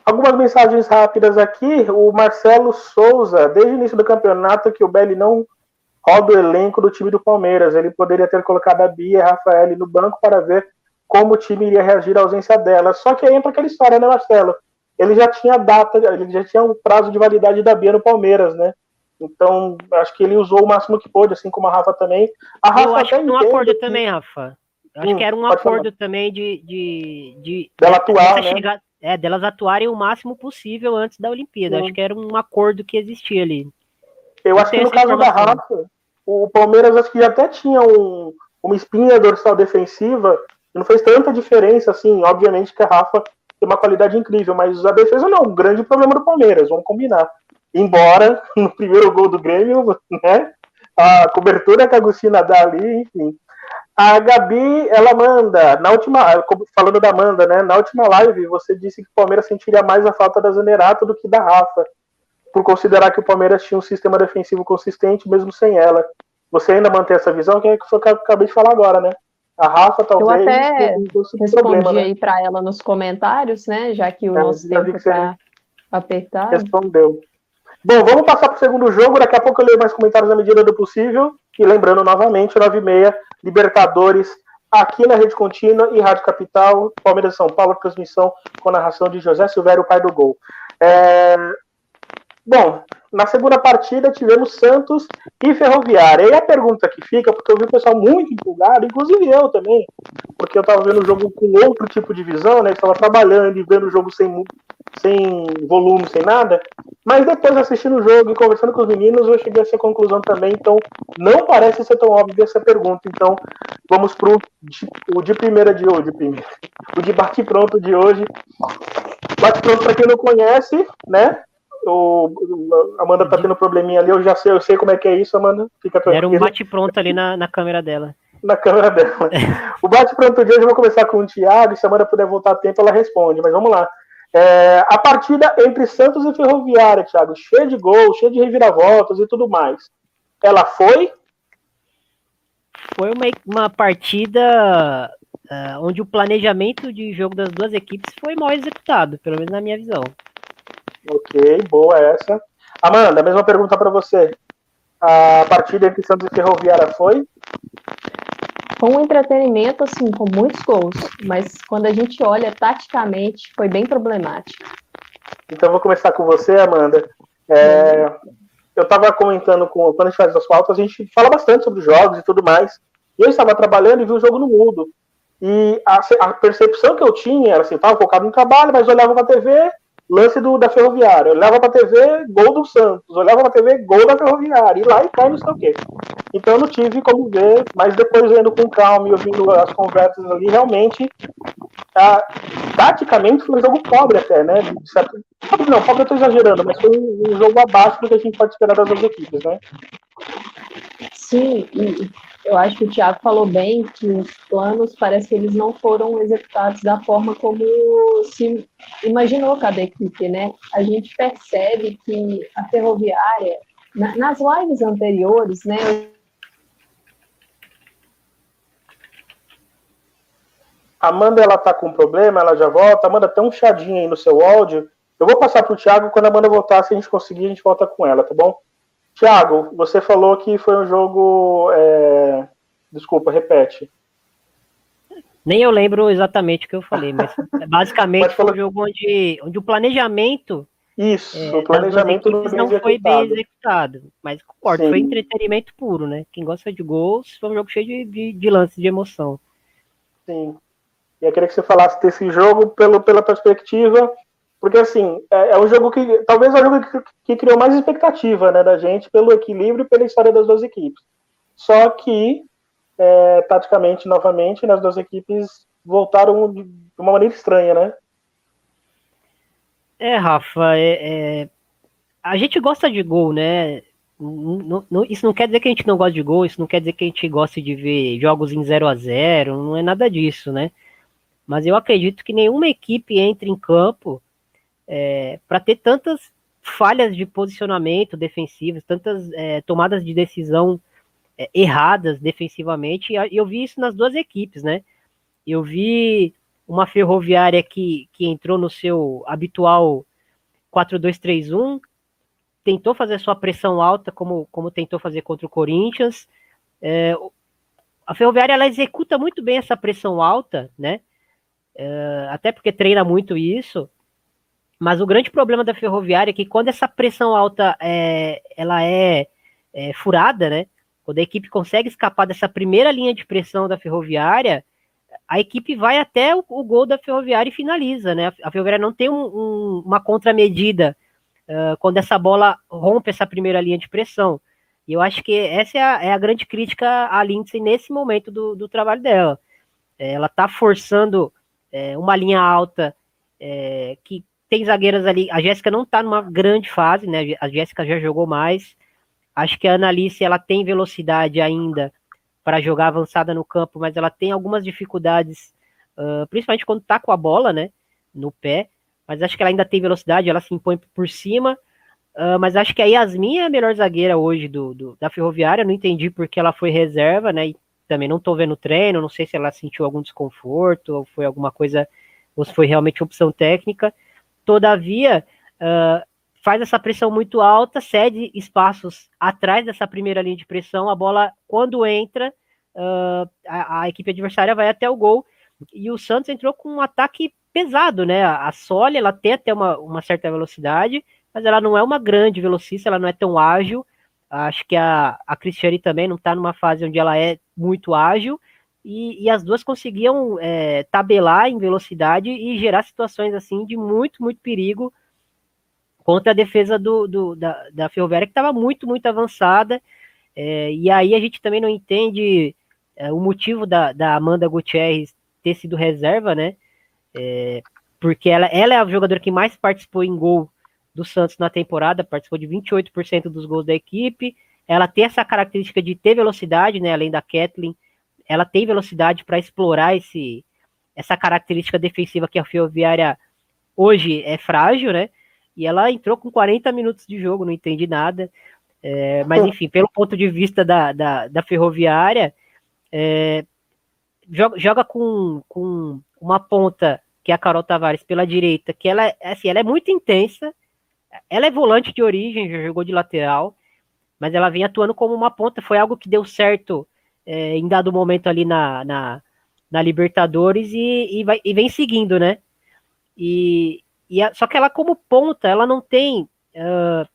Algumas mensagens rápidas aqui. O Marcelo Souza, desde o início do campeonato, que o Belli não roda o elenco do time do Palmeiras. Ele poderia ter colocado a Bia e a Rafael no banco para ver como o time iria reagir à ausência dela. Só que aí entra aquela história, né, Marcelo? Ele já tinha data, ele já tinha um prazo de validade da Bia no Palmeiras, né? Então, acho que ele usou o máximo que pôde, assim como a Rafa também. A Rafa Eu acho que um acordo que... também, Rafa. Eu acho hum, que era um acordo falar. também de, de, de dela atuar, né? Chegar, é, delas atuarem o máximo possível antes da Olimpíada. Hum. Acho que era um acordo que existia ali. Eu acho que no caso da Rafa, o Palmeiras acho que até tinha um, uma espinha dorsal defensiva não fez tanta diferença, assim, obviamente que a Rafa tem uma qualidade incrível, mas a defesa não, o grande problema do Palmeiras, vamos combinar. Embora [laughs] no primeiro gol do Grêmio, né, a cobertura que a Agostina dá ali, enfim. A Gabi, ela manda, na última, falando da Amanda, né, na última live você disse que o Palmeiras sentiria mais a falta da Zanerato do que da Rafa, por considerar que o Palmeiras tinha um sistema defensivo consistente mesmo sem ela. Você ainda mantém essa visão? Que é que eu acabei de falar agora, né? A Rafa talvez. Eu até respondi problema, né? aí para ela nos comentários, né? Já que o é, nosso tempo está apertado. Respondeu. Bom, vamos passar para o segundo jogo. Daqui a pouco eu leio mais comentários na medida do possível. E lembrando novamente, 9h30, Libertadores, aqui na Rede Contínua e Rádio Capital, Palmeiras São Paulo, transmissão com narração de José Silvério, pai do gol. É... Bom, na segunda partida tivemos Santos e Ferroviária. E a pergunta que fica, porque eu vi o pessoal muito empolgado, inclusive eu também, porque eu estava vendo o jogo com outro tipo de visão, né? Estava trabalhando e vendo o jogo sem, sem volume, sem nada. Mas depois assistindo o jogo e conversando com os meninos, eu cheguei a essa conclusão também. Então, não parece ser tão óbvio essa pergunta. Então, vamos para o de primeira de hoje, primeiro. O de bate pronto de hoje. Bate pronto para quem não conhece, né? O Amanda tá tendo probleminha ali, eu já sei, eu sei como é que é isso, Amanda. Fica tranquila. Era um bate-pronto ali na, na câmera dela. Na câmera dela. [laughs] o bate-pronto de hoje eu vou começar com o Thiago, e se a Amanda puder voltar a tempo, ela responde, mas vamos lá. É, a partida entre Santos e Ferroviária, Thiago, cheia de gols, cheia de reviravoltas e tudo mais. Ela foi? Foi uma, uma partida uh, onde o planejamento de jogo das duas equipes foi mal executado, pelo menos na minha visão. Ok, boa essa. Amanda, mesma pergunta para você. A partida entre Santos e Ferroviária foi? Foi um entretenimento, assim, com muitos gols, mas quando a gente olha taticamente, foi bem problemático. Então, vou começar com você, Amanda. É, eu estava comentando com. Quando a gente faz as pautas, a gente fala bastante sobre os jogos e tudo mais. E eu estava trabalhando e vi o jogo no mudo. E a, a percepção que eu tinha era assim: estava focado no trabalho, mas olhava para a TV lance do, da Ferroviária. Olhava pra TV, gol do Santos. Olhava pra TV, gol da Ferroviária. E lá e cá, não sei o quê. Então eu não tive como ver, mas depois vendo com calma e ouvindo as conversas ali, realmente, tá, taticamente foi um jogo pobre até, né? Certo... Não, pobre eu tô exagerando, mas foi um, um jogo abaixo do que a gente pode esperar das duas equipes, né? Sim, e eu acho que o Thiago falou bem que os planos parece que eles não foram executados da forma como se imaginou cada equipe, né? A gente percebe que a ferroviária, na, nas lives anteriores, né? Amanda, ela tá com problema, ela já volta. Amanda, tem um chadinho aí no seu áudio. Eu vou passar pro Thiago, quando a Amanda voltar, se a gente conseguir, a gente volta com ela, tá bom? Thiago, você falou que foi um jogo. É... Desculpa, repete. Nem eu lembro exatamente o que eu falei, mas [laughs] basicamente foi um jogo onde, onde o planejamento. Isso, é, o planejamento não, não foi bem executado. Mas concordo, Sim. foi entretenimento puro, né? Quem gosta de gols, foi um jogo cheio de, de, de lances de emoção. Sim. E eu queria que você falasse desse jogo pelo, pela perspectiva porque, assim, é, é um jogo que. Talvez é o jogo que, que, criou mais expectativa né, da gente pelo equilíbrio e pela história das duas equipes. Só que, é, praticamente, novamente, né, as duas equipes voltaram de uma maneira estranha, né? É, Rafa, é, é... a gente gosta de gol, né? Não, não, isso não quer dizer que a gente não gosta de gol, isso não quer dizer que a gente gosta de ver jogos em 0 a 0 não é nada disso, né? Mas eu acredito que nenhuma equipe entre em campo é, para ter tantas falhas de posicionamento defensivas, tantas é, tomadas de decisão é, erradas defensivamente, e eu vi isso nas duas equipes, né? Eu vi uma ferroviária que, que entrou no seu habitual 4-2-3-1, tentou fazer sua pressão alta, como, como tentou fazer contra o Corinthians. É, a ferroviária ela executa muito bem essa pressão alta, né? É, até porque treina muito isso, mas o grande problema da ferroviária é que quando essa pressão alta é, ela é, é furada, né? Quando a equipe consegue escapar dessa primeira linha de pressão da ferroviária, a equipe vai até o, o gol da ferroviária e finaliza, né? A ferroviária não tem um, um, uma contramedida uh, quando essa bola rompe essa primeira linha de pressão. E eu acho que essa é a, é a grande crítica à Lindsay nesse momento do, do trabalho dela. É, ela está forçando é, uma linha alta é, que tem zagueiras ali. A Jéssica não tá numa grande fase, né? A Jéssica já jogou mais. Acho que a Analice ela tem velocidade ainda para jogar avançada no campo, mas ela tem algumas dificuldades, uh, principalmente quando tá com a bola, né? No pé. Mas acho que ela ainda tem velocidade, ela se impõe por cima. Uh, mas acho que a Yasmin é a melhor zagueira hoje do, do, da Ferroviária. Não entendi porque ela foi reserva, né? E também não tô vendo treino, não sei se ela sentiu algum desconforto ou foi alguma coisa, ou se foi realmente opção técnica. Todavia, uh, faz essa pressão muito alta, cede espaços atrás dessa primeira linha de pressão, a bola, quando entra, uh, a, a, equipe adversária vai até o gol, e o Santos entrou com um ataque pesado, né? A Soli, ela tem até uma, uma certa velocidade, mas ela não é uma grande velocista, ela não é tão ágil, acho que a, a Cristiane também não está numa fase onde ela é muito ágil, e, e as duas conseguiam é, tabelar em velocidade e gerar situações assim de muito, muito perigo contra a defesa do, do da, da Ferroviária, que estava muito, muito avançada. É, e aí a gente também não entende é, o motivo da, da Amanda Gutierrez ter sido reserva, né? É, porque ela, ela é a jogadora que mais participou em gol do Santos na temporada, participou de 28% dos gols da equipe. Ela tem essa característica de ter velocidade, né? Além da Kathleen, ela tem velocidade para explorar esse, essa característica defensiva que a Ferroviária hoje é frágil, né? E ela entrou com 40 minutos de jogo, não entendi nada. É, mas, enfim, pelo ponto de vista da, da, da Ferroviária, é, joga, joga com, com uma ponta, que é a Carol Tavares, pela direita, que ela, assim, ela é muito intensa. Ela é volante de origem, já jogou de lateral, mas ela vem atuando como uma ponta. Foi algo que deu certo é, em dado momento ali na, na, na Libertadores e, e, vai, e vem seguindo, né? E, e a, só que ela, como ponta, ela não tem. Uh,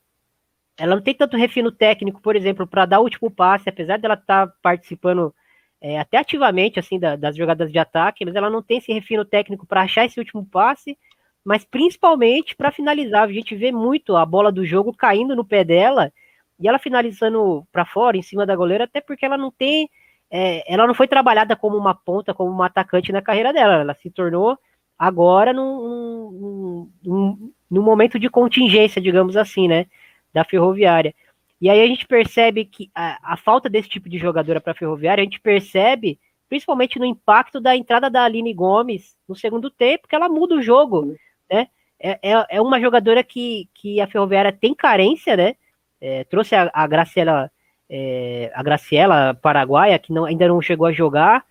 ela não tem tanto refino técnico, por exemplo, para dar o último passe, apesar dela estar tá participando é, até ativamente assim da, das jogadas de ataque, mas ela não tem esse refino técnico para achar esse último passe, mas principalmente para finalizar. A gente vê muito a bola do jogo caindo no pé dela e ela finalizando para fora, em cima da goleira, até porque ela não tem é, ela não foi trabalhada como uma ponta, como uma atacante na carreira dela. Ela se tornou agora num, num, num, momento de contingência, digamos assim, né? Da ferroviária. E aí a gente percebe que a, a falta desse tipo de jogadora para a Ferroviária, a gente percebe principalmente no impacto da entrada da Aline Gomes no segundo tempo, que ela muda o jogo, né? É, é, é uma jogadora que, que a Ferroviária tem carência, né? É, trouxe a, a Graciela é, a Graciela Paraguaia, que não, ainda não chegou a jogar,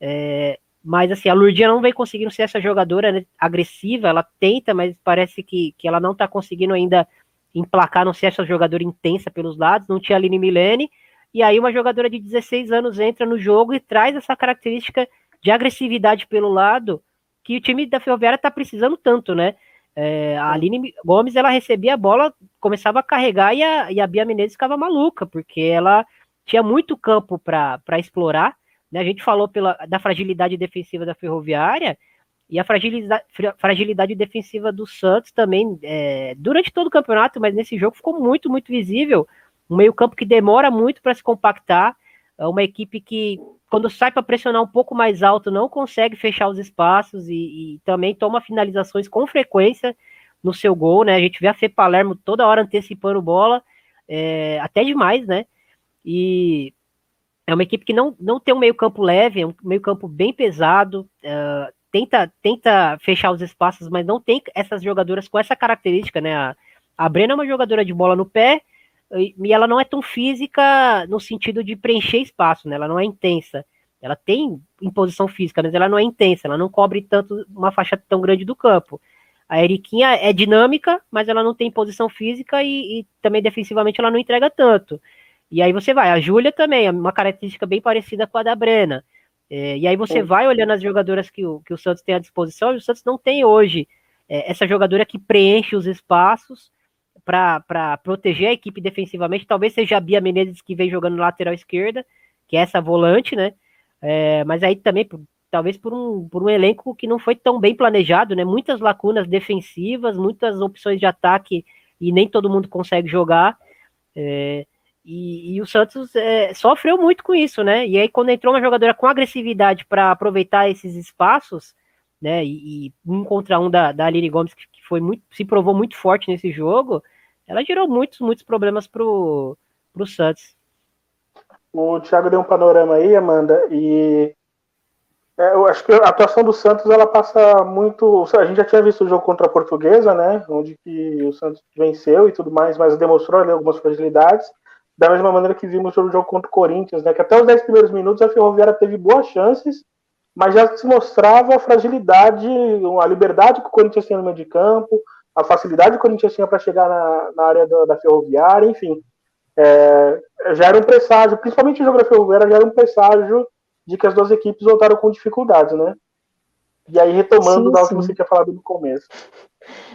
é, mas assim, a Lurdinha não vem conseguindo ser essa jogadora né, agressiva, ela tenta, mas parece que, que ela não tá conseguindo ainda emplacar, não ser essa jogadora intensa pelos lados, não tinha a Aline Milene, e aí uma jogadora de 16 anos entra no jogo e traz essa característica de agressividade pelo lado que o time da Ferroviária tá precisando tanto, né? É, a Aline Gomes, ela recebia a bola, começava a carregar e a, e a Bia Menezes ficava maluca, porque ela tinha muito campo para explorar. Né? A gente falou pela, da fragilidade defensiva da Ferroviária e a fragilidade, fragilidade defensiva do Santos também, é, durante todo o campeonato, mas nesse jogo ficou muito, muito visível. Um meio-campo que demora muito para se compactar, é uma equipe que quando sai para pressionar um pouco mais alto, não consegue fechar os espaços e, e, também toma finalizações com frequência no seu gol, né? A gente vê a Fê Palermo toda hora antecipando bola, é, até demais, né? E é uma equipe que não, não tem um meio-campo leve, é um meio-campo bem pesado, uh, tenta, tenta fechar os espaços, mas não tem essas jogadoras com essa característica, né? A, a Brena é uma jogadora de bola no pé, e ela não é tão física no sentido de preencher espaço, né? Ela não é intensa. Ela tem imposição física, mas ela não é intensa, ela não cobre tanto uma faixa tão grande do campo. A Eriquinha é dinâmica, mas ela não tem posição física e, e, também defensivamente ela não entrega tanto. E aí você vai, a Júlia também, é uma característica bem parecida com a da Brena. É, e aí você vai olhando as jogadoras que o, que o Santos tem à disposição, e o Santos não tem hoje é, essa jogadora que preenche os espaços para proteger a equipe defensivamente. Talvez seja a Bia Menezes que vem jogando lateral esquerda, que é essa volante, né? É, mas aí também, talvez por um, por um elenco que não foi tão bem planejado, né? Muitas lacunas defensivas, muitas opções de ataque e nem todo mundo consegue jogar. É, e, e, o Santos é, sofreu muito com isso, né? E aí, quando entrou uma jogadora com agressividade para aproveitar esses espaços, né? E, e, um contra um da, da Aline Gomes, que foi muito, se provou muito forte nesse jogo, ela gerou muitos, muitos problemas pro, pro Santos. O Thiago deu um panorama aí, Amanda, e é, eu acho que a atuação do Santos ela passa muito. A gente já tinha visto o jogo contra a Portuguesa, né? Onde que o Santos venceu e tudo mais, mas demonstrou ali algumas fragilidades. Da mesma maneira que vimos o jogo contra o Corinthians, né? Que até os 10 primeiros minutos a Ferroviária teve boas chances, mas já se mostrava a fragilidade, a liberdade que o Corinthians tinha no meio de campo, a facilidade que o Corinthians tinha para chegar na, na área da, da, ferroviária, enfim. É, já era um presságio, principalmente o jogo da ferroviária, já era um presságio de que as duas equipes voltaram com dificuldades, né? E aí, retomando sim, sim. que você tinha falado no começo.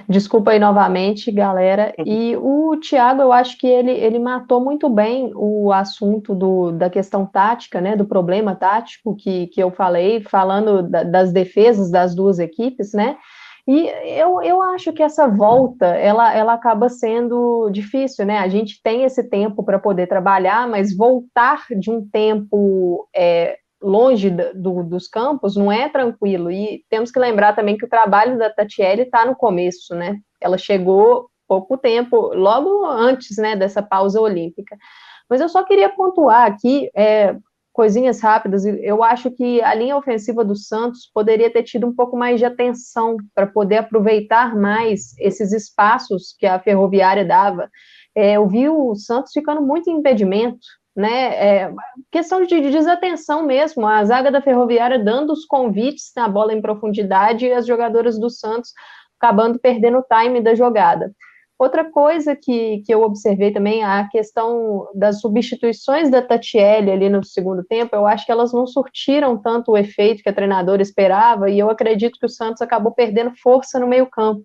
Desculpa aí novamente, galera. Uhum. E o Thiago, eu acho que ele, ele matou muito bem o assunto do, da questão tática, né? Do problema tático que, que eu falei, falando da, das defesas das duas equipes, né? E eu, eu acho que essa volta, ela, ela acaba sendo difícil, né? A gente tem esse tempo para poder trabalhar, mas voltar de um tempo é, longe do, dos campos não é tranquilo. E temos que lembrar também que o trabalho da Tatiele está no começo, né? Ela chegou pouco tempo, logo antes né, dessa pausa olímpica. Mas eu só queria pontuar aqui, é, coisinhas rápidas. Eu acho que a linha ofensiva do Santos poderia ter tido um pouco mais de atenção para poder aproveitar mais esses espaços que a Ferroviária dava. É, eu vi o Santos ficando muito em impedimento, né? É, questão de, de, desatenção mesmo. A zaga da Ferroviária dando os convites na bola em profundidade e as jogadoras do Santos acabando perdendo o time da jogada. Outra coisa que, que eu observei também, a questão das substituições da Tatiele ali no segundo tempo, eu acho que elas não surtiram tanto o efeito que a treinadora esperava, e eu acredito que o Santos acabou perdendo força no meio campo.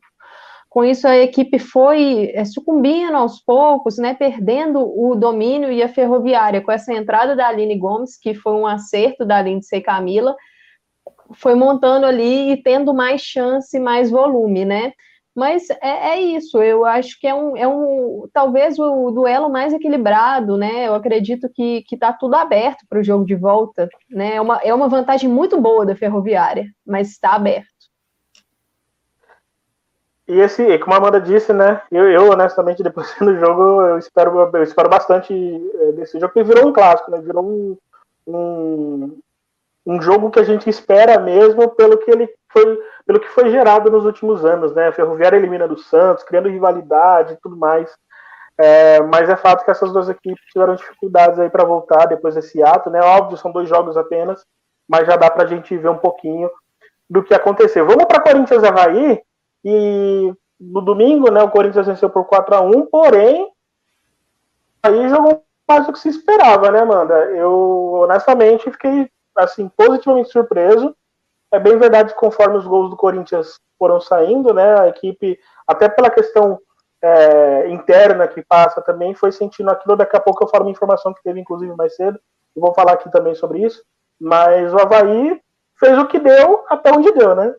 Com isso, a equipe foi é, sucumbindo aos poucos, né, perdendo o domínio e a ferroviária, com essa entrada da Aline Gomes, que foi um acerto da Aline de Camila, foi montando ali e tendo mais chance, mais volume, né? Mas é, é, isso, eu acho que é um, é um talvez o duelo mais equilibrado, né? Eu acredito que está tudo aberto para o jogo de volta, né? É uma, é uma vantagem muito boa da Ferroviária, mas está aberto. E esse, como a Amanda disse, né? Eu, eu honestamente, [laughs] depois do jogo, eu espero, eu espero bastante eh, desse jogo, porque virou um clássico, né? Virou um, um, um jogo que a gente espera mesmo pelo que ele foi, pelo que foi gerado nos últimos anos, né? Ferroviária elimina do Santos, criando rivalidade e tudo mais. É, mas é fato que essas duas equipes tiveram dificuldades aí para voltar depois desse ato, né? Óbvio, são dois jogos apenas, mas já dá para a gente ver um pouquinho do que aconteceu. Vamos para Corinthians e Havaí, e no domingo, né, o Corinthians venceu por 4 a 1 porém, aí jogou mais do que se esperava, né, Amanda? Eu, honestamente, fiquei, assim, positivamente surpreso. É bem verdade conforme os gols do Corinthians foram saindo, né, a equipe, até pela questão é, interna que passa também, foi sentindo aquilo. Daqui a pouco eu falo uma informação que teve, inclusive, mais cedo, e vou falar aqui também sobre isso. Mas o Havaí fez o que deu até onde deu, né?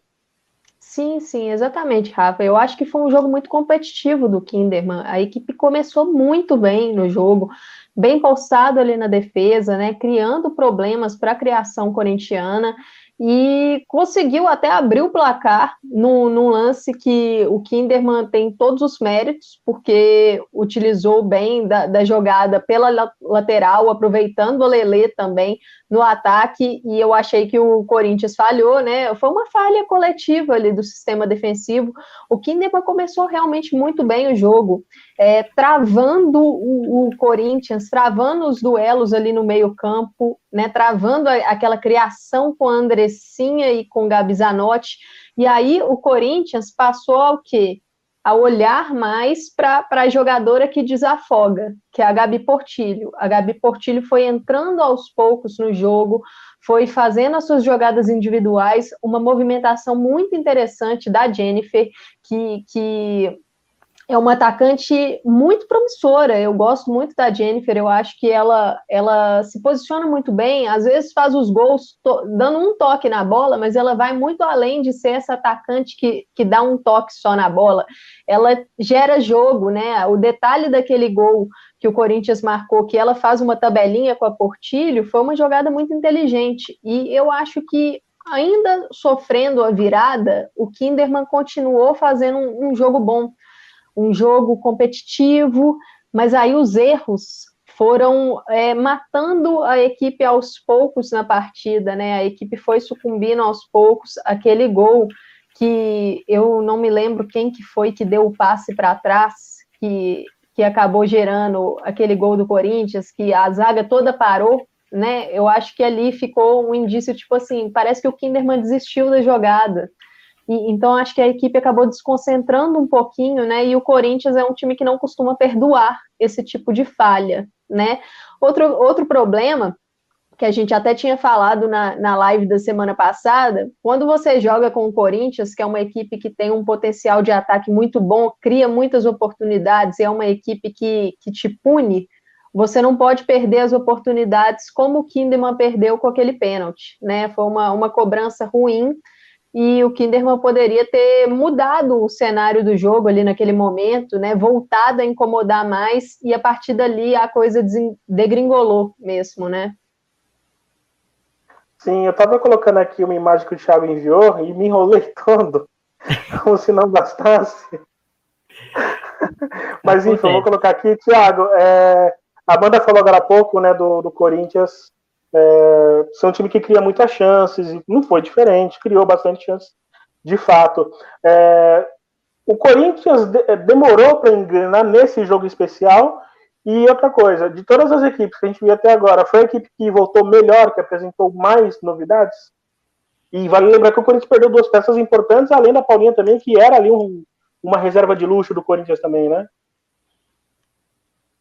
Sim, sim, exatamente, Rafa. Eu acho que foi um jogo muito competitivo do Kinderman. A equipe começou muito bem no jogo, bem postado ali na defesa, né, criando problemas para a criação corintiana e conseguiu até abrir o placar num, num, lance que o Kinderman tem todos os méritos, porque utilizou bem da, da jogada pela lateral, aproveitando o Lelê também no ataque, e eu achei que o Corinthians falhou, né? Foi uma falha coletiva ali do sistema defensivo. O Kinderman começou realmente muito bem o jogo, é, travando o, o, Corinthians, travando os duelos ali no meio-campo, né? Travando a, aquela criação com a Andressinha e com o Gabi Zanotti. E aí o Corinthians passou ao quê? A olhar mais para a jogadora que desafoga, que é a Gabi Portilho. A Gabi Portilho foi entrando aos poucos no jogo, foi fazendo as suas jogadas individuais, uma movimentação muito interessante da Jennifer, que, que é uma atacante muito promissora. Eu gosto muito da Jennifer. Eu acho que ela, ela se posiciona muito bem. Às vezes faz os gols dando um toque na bola, mas ela vai muito além de ser essa atacante que, que dá um toque só na bola. Ela gera jogo, né? O detalhe daquele gol que o Corinthians marcou, que ela faz uma tabelinha com a Portilho, foi uma jogada muito inteligente. E eu acho que ainda sofrendo a virada, o Kinderman continuou fazendo um, um jogo bom um jogo competitivo, mas aí os erros foram é, matando a equipe aos poucos na partida, né? A equipe foi sucumbindo aos poucos. Aquele gol que eu não me lembro quem que foi que deu o passe para trás, que, que acabou gerando aquele gol do Corinthians, que a zaga toda parou, né? Eu acho que ali ficou um indício, tipo assim, parece que o Kinderman desistiu da jogada. E, então, acho que a equipe acabou desconcentrando um pouquinho, né? E o Corinthians é um time que não costuma perdoar esse tipo de falha, né? Outro, outro problema que a gente até tinha falado na, na live da semana passada, quando você joga com o Corinthians, que é uma equipe que tem um potencial de ataque muito bom, cria muitas oportunidades, é uma equipe que, que te pune, você não pode perder as oportunidades como o Kinderman perdeu com aquele pênalti, né? Foi uma, uma cobrança ruim, e o Kinderman poderia ter mudado o cenário do jogo ali naquele momento, né, voltado a incomodar mais, e a partir dali a coisa degringolou mesmo, né? Sim, eu estava colocando aqui uma imagem que o Thiago enviou e me enrolei todo, [laughs] como se não bastasse. [laughs] Mas enfim, vou colocar aqui, Thiago, é, a Amanda falou agora há pouco, né, do, do Corinthians é, são um time que cria muitas chances, e não foi diferente, criou bastante chances de fato. É, o Corinthians de, é, demorou para engrenar nesse jogo especial. E outra coisa, de todas as equipes que a gente viu até agora, foi a equipe que voltou melhor, que apresentou mais novidades? E vale lembrar que o Corinthians perdeu duas peças importantes, além da Paulinha também, que era ali um, uma reserva de luxo do Corinthians também, né?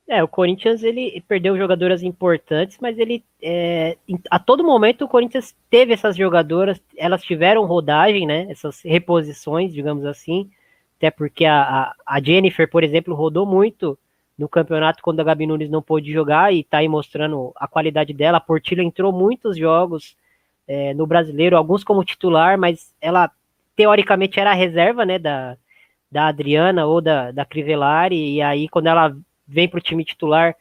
É, o Corinthians ele perdeu jogadoras importantes, mas ele é, a todo momento o Corinthians teve essas jogadoras, elas tiveram rodagem, né? Essas reposições, digamos assim, até porque a, a, Jennifer, por exemplo, rodou muito no campeonato quando a Gabi Nunes não pôde jogar e tá aí mostrando a qualidade dela. A Portilho entrou muitos jogos é, no brasileiro, alguns como titular, mas ela teoricamente era a reserva, né? Da, da Adriana ou da, da Crivellari, e aí quando ela vem para o time titular,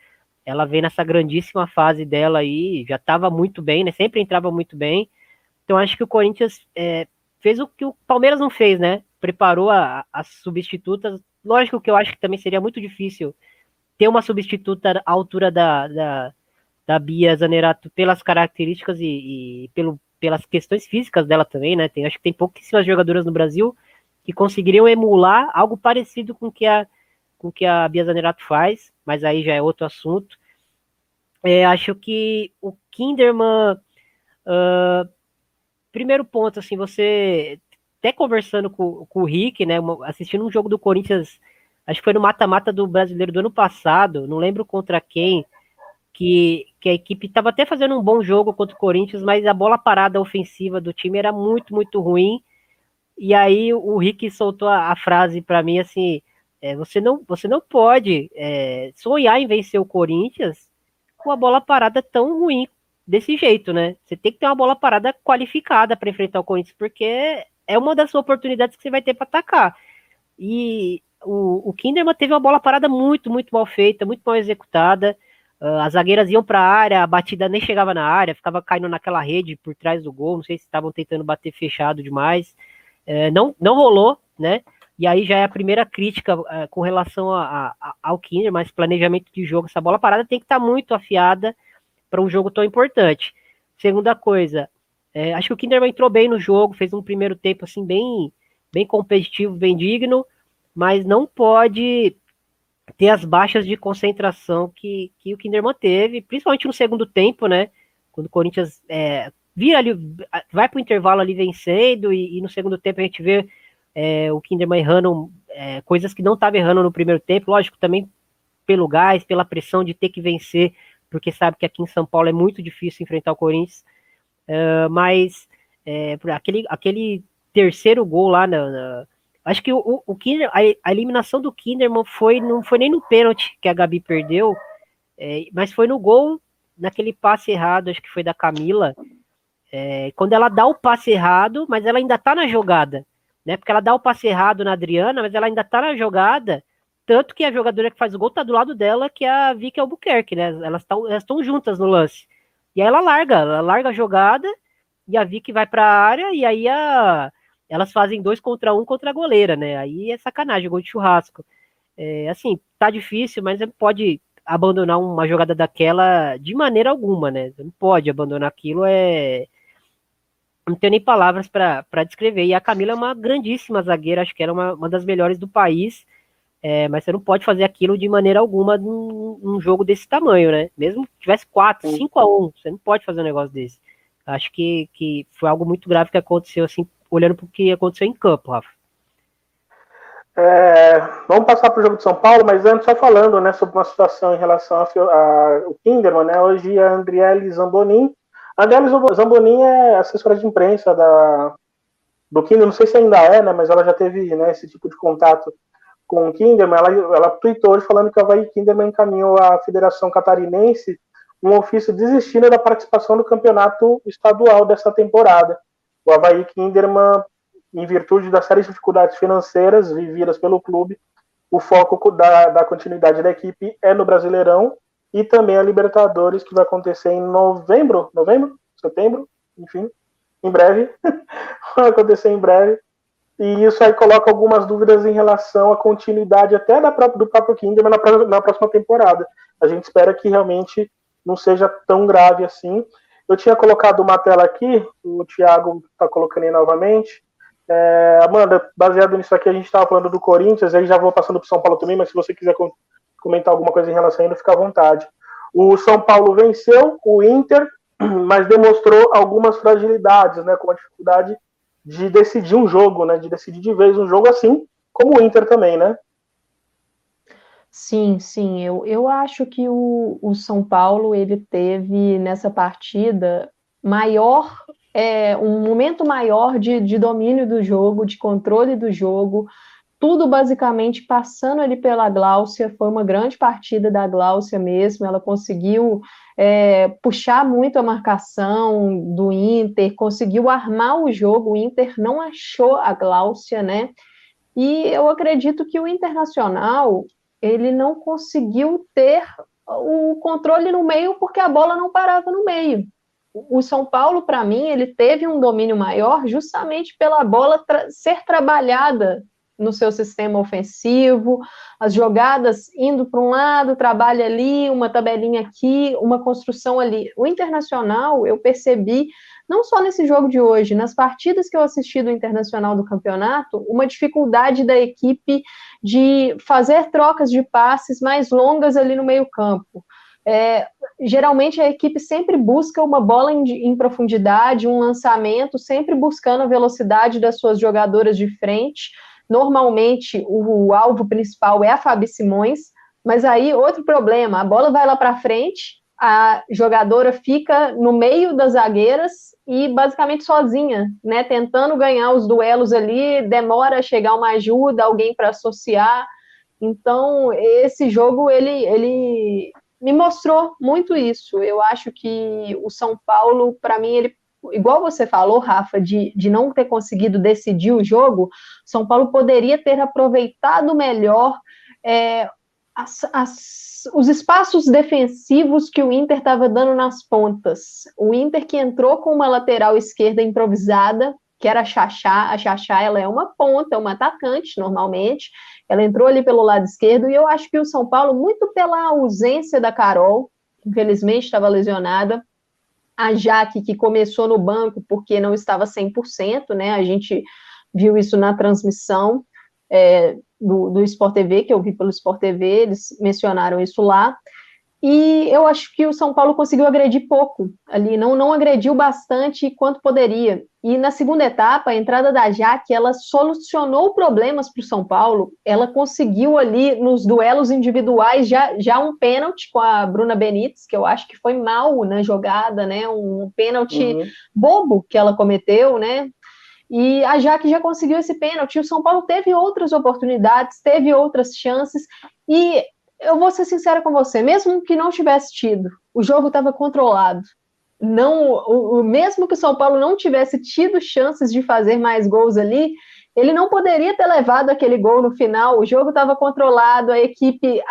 ela vem nessa grandíssima fase dela aí, já estava muito bem, né? Sempre entrava muito bem. Então acho que o Corinthians é, fez o que o Palmeiras não fez, né? preparou a, as substitutas. Lógico que eu acho que também seria muito difícil ter uma substituta à altura da, da, da Bia Zanerato pelas características e, e pelo, pelas questões físicas dela também, né? Tem, acho que tem pouquíssimas jogadoras no Brasil que conseguiriam emular algo parecido com que a com que a Bia Zanerato faz, mas aí já é outro assunto. É, acho que o Kinderman, uh, primeiro ponto, assim, você até conversando com, com o Rick, né, assistindo um jogo do Corinthians, acho que foi no mata-mata do Brasileiro do ano passado, não lembro contra quem, que, que a equipe estava até fazendo um bom jogo contra o Corinthians, mas a bola parada ofensiva do time era muito, muito ruim. E aí o Rick soltou a, a frase para mim assim: é, você, não, você não pode é, sonhar em vencer o Corinthians com a bola parada tão ruim desse jeito, né? Você tem que ter uma bola parada qualificada para enfrentar o Corinthians, porque é uma das oportunidades que você vai ter para atacar. E o, o Kinderman teve uma bola parada muito, muito mal feita, muito mal executada. Uh, as zagueiras iam para a área, a batida nem chegava na área, ficava caindo naquela rede por trás do gol. Não sei se estavam tentando bater fechado demais. Uh, não, não rolou, né? E aí já é a primeira crítica uh, com relação a, a, ao Kinder, mas planejamento de jogo, essa bola parada tem que estar tá muito afiada para um jogo tão importante. Segunda coisa, é, acho que o Kinderman entrou bem no jogo, fez um primeiro tempo assim bem, bem competitivo, bem digno, mas não pode ter as baixas de concentração que, que o Kinderman teve, principalmente no segundo tempo, né? Quando o Corinthians é, vira ali, vai para o intervalo ali vencendo, e, e, no segundo tempo a gente vê é, o Kinderman errando é, coisas que não estava errando no primeiro tempo, lógico, também pelo gás, pela pressão de ter que vencer, porque sabe que aqui em São Paulo é muito difícil enfrentar o Corinthians, uh, mas é, aquele, aquele terceiro gol lá na, na acho que o, o Kinder, a, eliminação do Kinderman foi não foi nem no pênalti que a Gabi perdeu, é, mas foi no gol naquele passe errado, acho que foi da Camila, é, quando ela dá o passe errado, mas ela ainda tá na jogada né? Porque ela dá o passe errado na Adriana, mas ela ainda tá na jogada. Tanto que a jogadora que faz o gol tá do lado dela, que é a Vicky Albuquerque, né? Elas estão juntas no lance. E aí ela larga, ela larga a jogada, e a Vicky vai pra área, e aí a, elas fazem dois contra um contra a goleira, né? Aí é sacanagem, gol de churrasco. É, assim, tá difícil, mas pode abandonar uma jogada daquela de maneira alguma, né? Não pode abandonar aquilo, é não tenho nem palavras para descrever. E a Camila é uma grandíssima zagueira, acho que era uma, uma das melhores do país. É, mas você não pode fazer aquilo de maneira alguma num, num jogo desse tamanho, né? Mesmo que tivesse 4, 5 a 1 você não pode fazer um negócio desse. Acho que, que foi algo muito grave que aconteceu, assim, olhando para o que aconteceu em campo, Rafa. É, vamos passar para o jogo de São Paulo, mas antes só falando né, sobre uma situação em relação ao Kinderman, né? Hoje a Andriele Zambonin a Adele Zambonin é assessora de imprensa da, do Kinder, não sei se ainda é, né, mas ela já teve né, esse tipo de contato com o Kinderman. Ela, ela tweetou hoje falando que o Havaí Kinderman encaminhou à Federação Catarinense um ofício desistindo da participação no campeonato estadual dessa temporada. O Havaí Kinderman, em virtude das sérias dificuldades financeiras vividas pelo clube, o foco da, da continuidade da equipe é no Brasileirão e também a Libertadores, que vai acontecer em novembro, novembro, setembro, enfim, em breve, [laughs] vai acontecer em breve, e isso aí coloca algumas dúvidas em relação à continuidade até da própria, do próprio Kinderman na, na próxima temporada. A gente espera que realmente não seja tão grave assim. Eu tinha colocado uma tela aqui, o Thiago está colocando aí novamente. É, Amanda, baseado nisso aqui, a gente estava falando do Corinthians, aí já vou passando para o São Paulo também, mas se você quiser comentar alguma coisa em relação a ele, fica à vontade. O São Paulo venceu o Inter, [clears throat] mas demonstrou algumas fragilidades, né, com a dificuldade de decidir um jogo, né, de decidir de vez um jogo assim, como o Inter também, né? Sim, sim, eu, eu acho que o, o São Paulo ele teve nessa partida maior, é, um momento maior de, de domínio do jogo, de controle do jogo, tudo basicamente passando ali pela Gláucia, foi uma grande partida da Gláucia mesmo, ela conseguiu é, puxar muito a marcação do Inter, conseguiu armar o jogo, o Inter não achou a Gláucia, né? E eu acredito que o Internacional, ele não conseguiu ter o controle no meio porque a bola não parava no meio. o São Paulo, para mim, ele teve um domínio maior justamente pela bola tra ser trabalhada no seu sistema ofensivo, as jogadas indo para um lado, trabalho ali, uma tabelinha aqui, uma construção ali. O Internacional, eu percebi, não só nesse jogo de hoje, nas partidas que eu assisti do Internacional do campeonato, uma dificuldade da equipe de fazer trocas de passes mais longas ali no meio-campo. É, geralmente a equipe sempre busca uma bola em, em, profundidade, um lançamento, sempre buscando a velocidade das suas jogadoras de frente. Normalmente o, o alvo principal é a Fabi Simões, mas aí outro problema: a bola vai lá para frente, a jogadora fica no meio das zagueiras e basicamente sozinha, né, tentando ganhar os duelos ali, demora a chegar uma ajuda, alguém para associar. Então, esse jogo ele, ele me mostrou muito isso. Eu acho que o São Paulo, para mim, ele igual você falou, Rafa, de, de não ter conseguido decidir o jogo, São Paulo poderia ter aproveitado melhor é, as, as, os espaços defensivos que o Inter estava dando nas pontas. O Inter que entrou com uma lateral esquerda improvisada, que era a Xaxá. A Xaxá ela é uma ponta, uma atacante, normalmente. Ela entrou ali pelo lado esquerdo, e eu acho que o São Paulo, muito pela ausência da Carol, infelizmente estava lesionada, a Jaque, que começou no banco porque não estava 100%, né? A gente viu isso na transmissão é, do, do Sport TV, que eu vi pelo Sport TV, eles mencionaram isso lá. E eu acho que o São Paulo conseguiu agredir pouco ali, não, não agrediu bastante quanto poderia. E na segunda etapa, a entrada da Jaque, ela solucionou problemas para o São Paulo. Ela conseguiu ali nos duelos individuais já, já um pênalti com a Bruna Benítez, que eu acho que foi mal na jogada, né? Um pênalti uhum. bobo que ela cometeu, né? E a Jaque já conseguiu esse pênalti. O São Paulo teve outras oportunidades, teve outras chances. E eu vou ser sincera com você, mesmo que não tivesse tido, o jogo estava controlado. Não, o, o, mesmo que o São Paulo não tivesse tido chances de fazer mais gols ali, ele não poderia ter levado aquele gol no final. O jogo estava controlado, a equipe,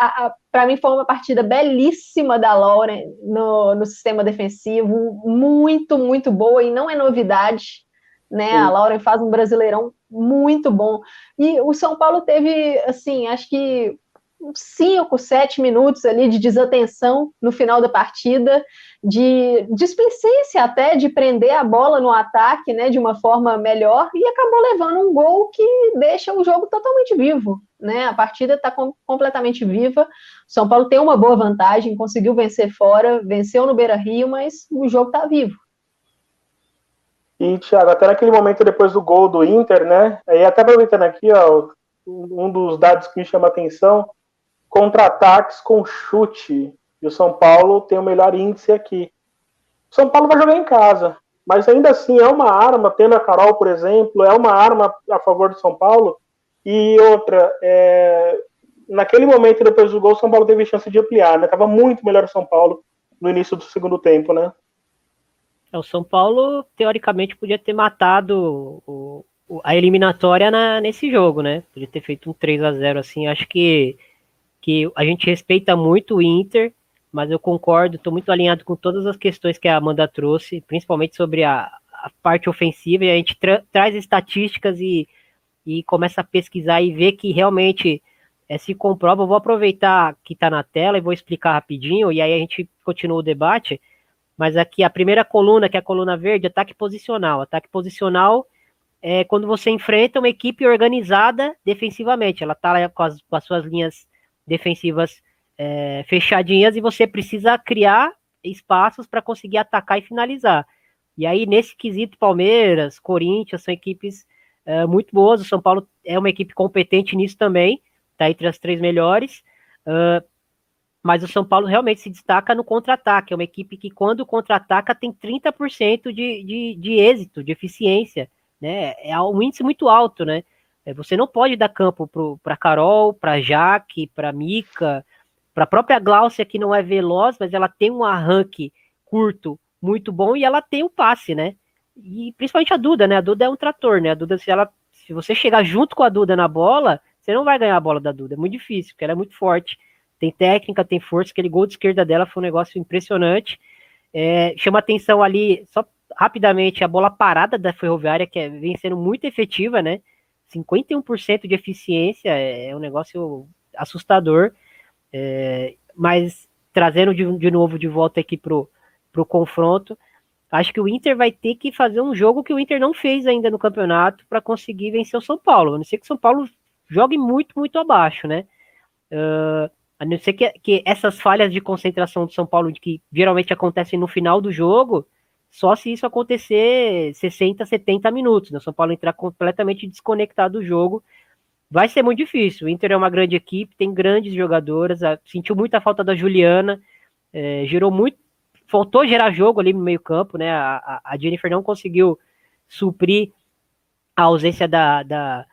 para mim, foi uma partida belíssima da Lauren no, no sistema defensivo, muito, muito boa e não é novidade. Né? A Lauren faz um brasileirão muito bom. E o São Paulo teve, assim, acho que cinco, sete minutos ali de desatenção no final da partida, de displicência até de prender a bola no ataque, né, de uma forma melhor, e acabou levando um gol que deixa o jogo totalmente vivo, né, a partida está com, completamente viva, São Paulo tem uma boa vantagem, conseguiu vencer fora, venceu no Beira-Rio, mas o jogo está vivo. E, Thiago, até naquele momento depois do gol do Inter, né, e até aproveitando aqui, ó, um dos dados que me chama a atenção, contra-ataques com chute. E o São Paulo tem o melhor índice aqui. O São Paulo vai jogar em casa, mas ainda assim é uma arma, tendo a Carol, por exemplo, é uma arma a favor do São Paulo. E outra, é... naquele momento depois do gol, o São Paulo teve chance de ampliar, né? Tava muito melhor o São Paulo no início do segundo tempo, né? É, o São Paulo, teoricamente, podia ter matado o, a eliminatória na, nesse jogo, né? Podia ter feito um 3 a 0 assim. Acho que que a gente respeita muito o Inter, mas eu concordo, estou muito alinhado com todas as questões que a Amanda trouxe, principalmente sobre a, a parte ofensiva, e a gente tra traz estatísticas e, e começa a pesquisar e ver que realmente é, se comprova. Eu vou aproveitar que está na tela e vou explicar rapidinho, e aí a gente continua o debate. Mas aqui a primeira coluna, que é a coluna verde, ataque posicional. Ataque posicional é quando você enfrenta uma equipe organizada defensivamente. Ela está com, com as suas linhas defensivas é, fechadinhas e você precisa criar espaços para conseguir atacar e finalizar. E aí, nesse quesito, Palmeiras, Corinthians são equipes é, muito boas. O São Paulo é uma equipe competente nisso também, está entre as três melhores. Uh, mas o São Paulo realmente se destaca no contra-ataque. É uma equipe que, quando contra-ataca, tem 30% de, de, de êxito, de eficiência. Né? É um índice muito alto, né? É, você não pode dar campo para Carol, para Jaque, para Mica, para a própria Gláucia, que não é veloz, mas ela tem um arranque curto muito bom e ela tem o passe, né? E principalmente a Duda, né? A Duda é um trator, né? A Duda, se, ela, se você chegar junto com a Duda na bola, você não vai ganhar a bola da Duda. É muito difícil, porque ela é muito forte. Tem técnica, tem força. Aquele gol de esquerda dela foi um negócio impressionante. É, chama atenção ali, só rapidamente, a bola parada da Ferroviária, que é, vem sendo muito efetiva, né? 51% de eficiência é, é um negócio assustador. É, mas trazendo de, de novo de volta aqui pro, pro confronto, acho que o Inter vai ter que fazer um jogo que o Inter não fez ainda no campeonato para conseguir vencer o São Paulo. A não ser que o São Paulo jogue muito, muito abaixo, né? Uh, a não ser que, que essas falhas de concentração do São Paulo, que geralmente acontecem no final do jogo, só se isso acontecer 60, 70 minutos, né? O São Paulo entrar completamente desconectado do jogo, vai ser muito difícil. O Inter é uma grande equipe, tem grandes jogadoras, sentiu muita falta da Juliana, é, gerou muito, faltou gerar jogo ali no meio campo, né? A, a Jennifer não conseguiu suprir a ausência da, da,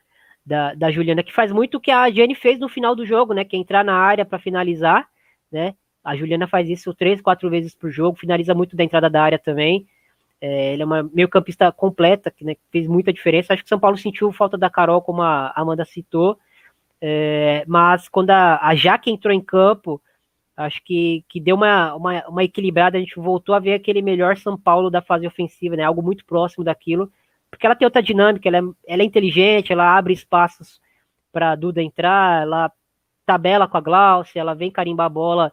da, da, Juliana, que faz muito o que a Jenny fez no final do jogo, né? Que é entrar na área para finalizar, né? A Juliana faz isso três, quatro vezes por jogo, finaliza muito da entrada da área também. É, ele é uma meio campista completa, que né, fez muita diferença. Acho que São Paulo sentiu falta da Carol, como a Amanda citou. É, mas quando a, a Jaque entrou em campo, acho que, que deu uma, uma, uma, equilibrada, a gente voltou a ver aquele melhor São Paulo da fase ofensiva, né? Algo muito próximo daquilo, porque ela tem outra dinâmica, ela é, ela é inteligente, ela abre espaços para a Duda entrar, ela tabela com a Glaucia, ela vem carimbar a bola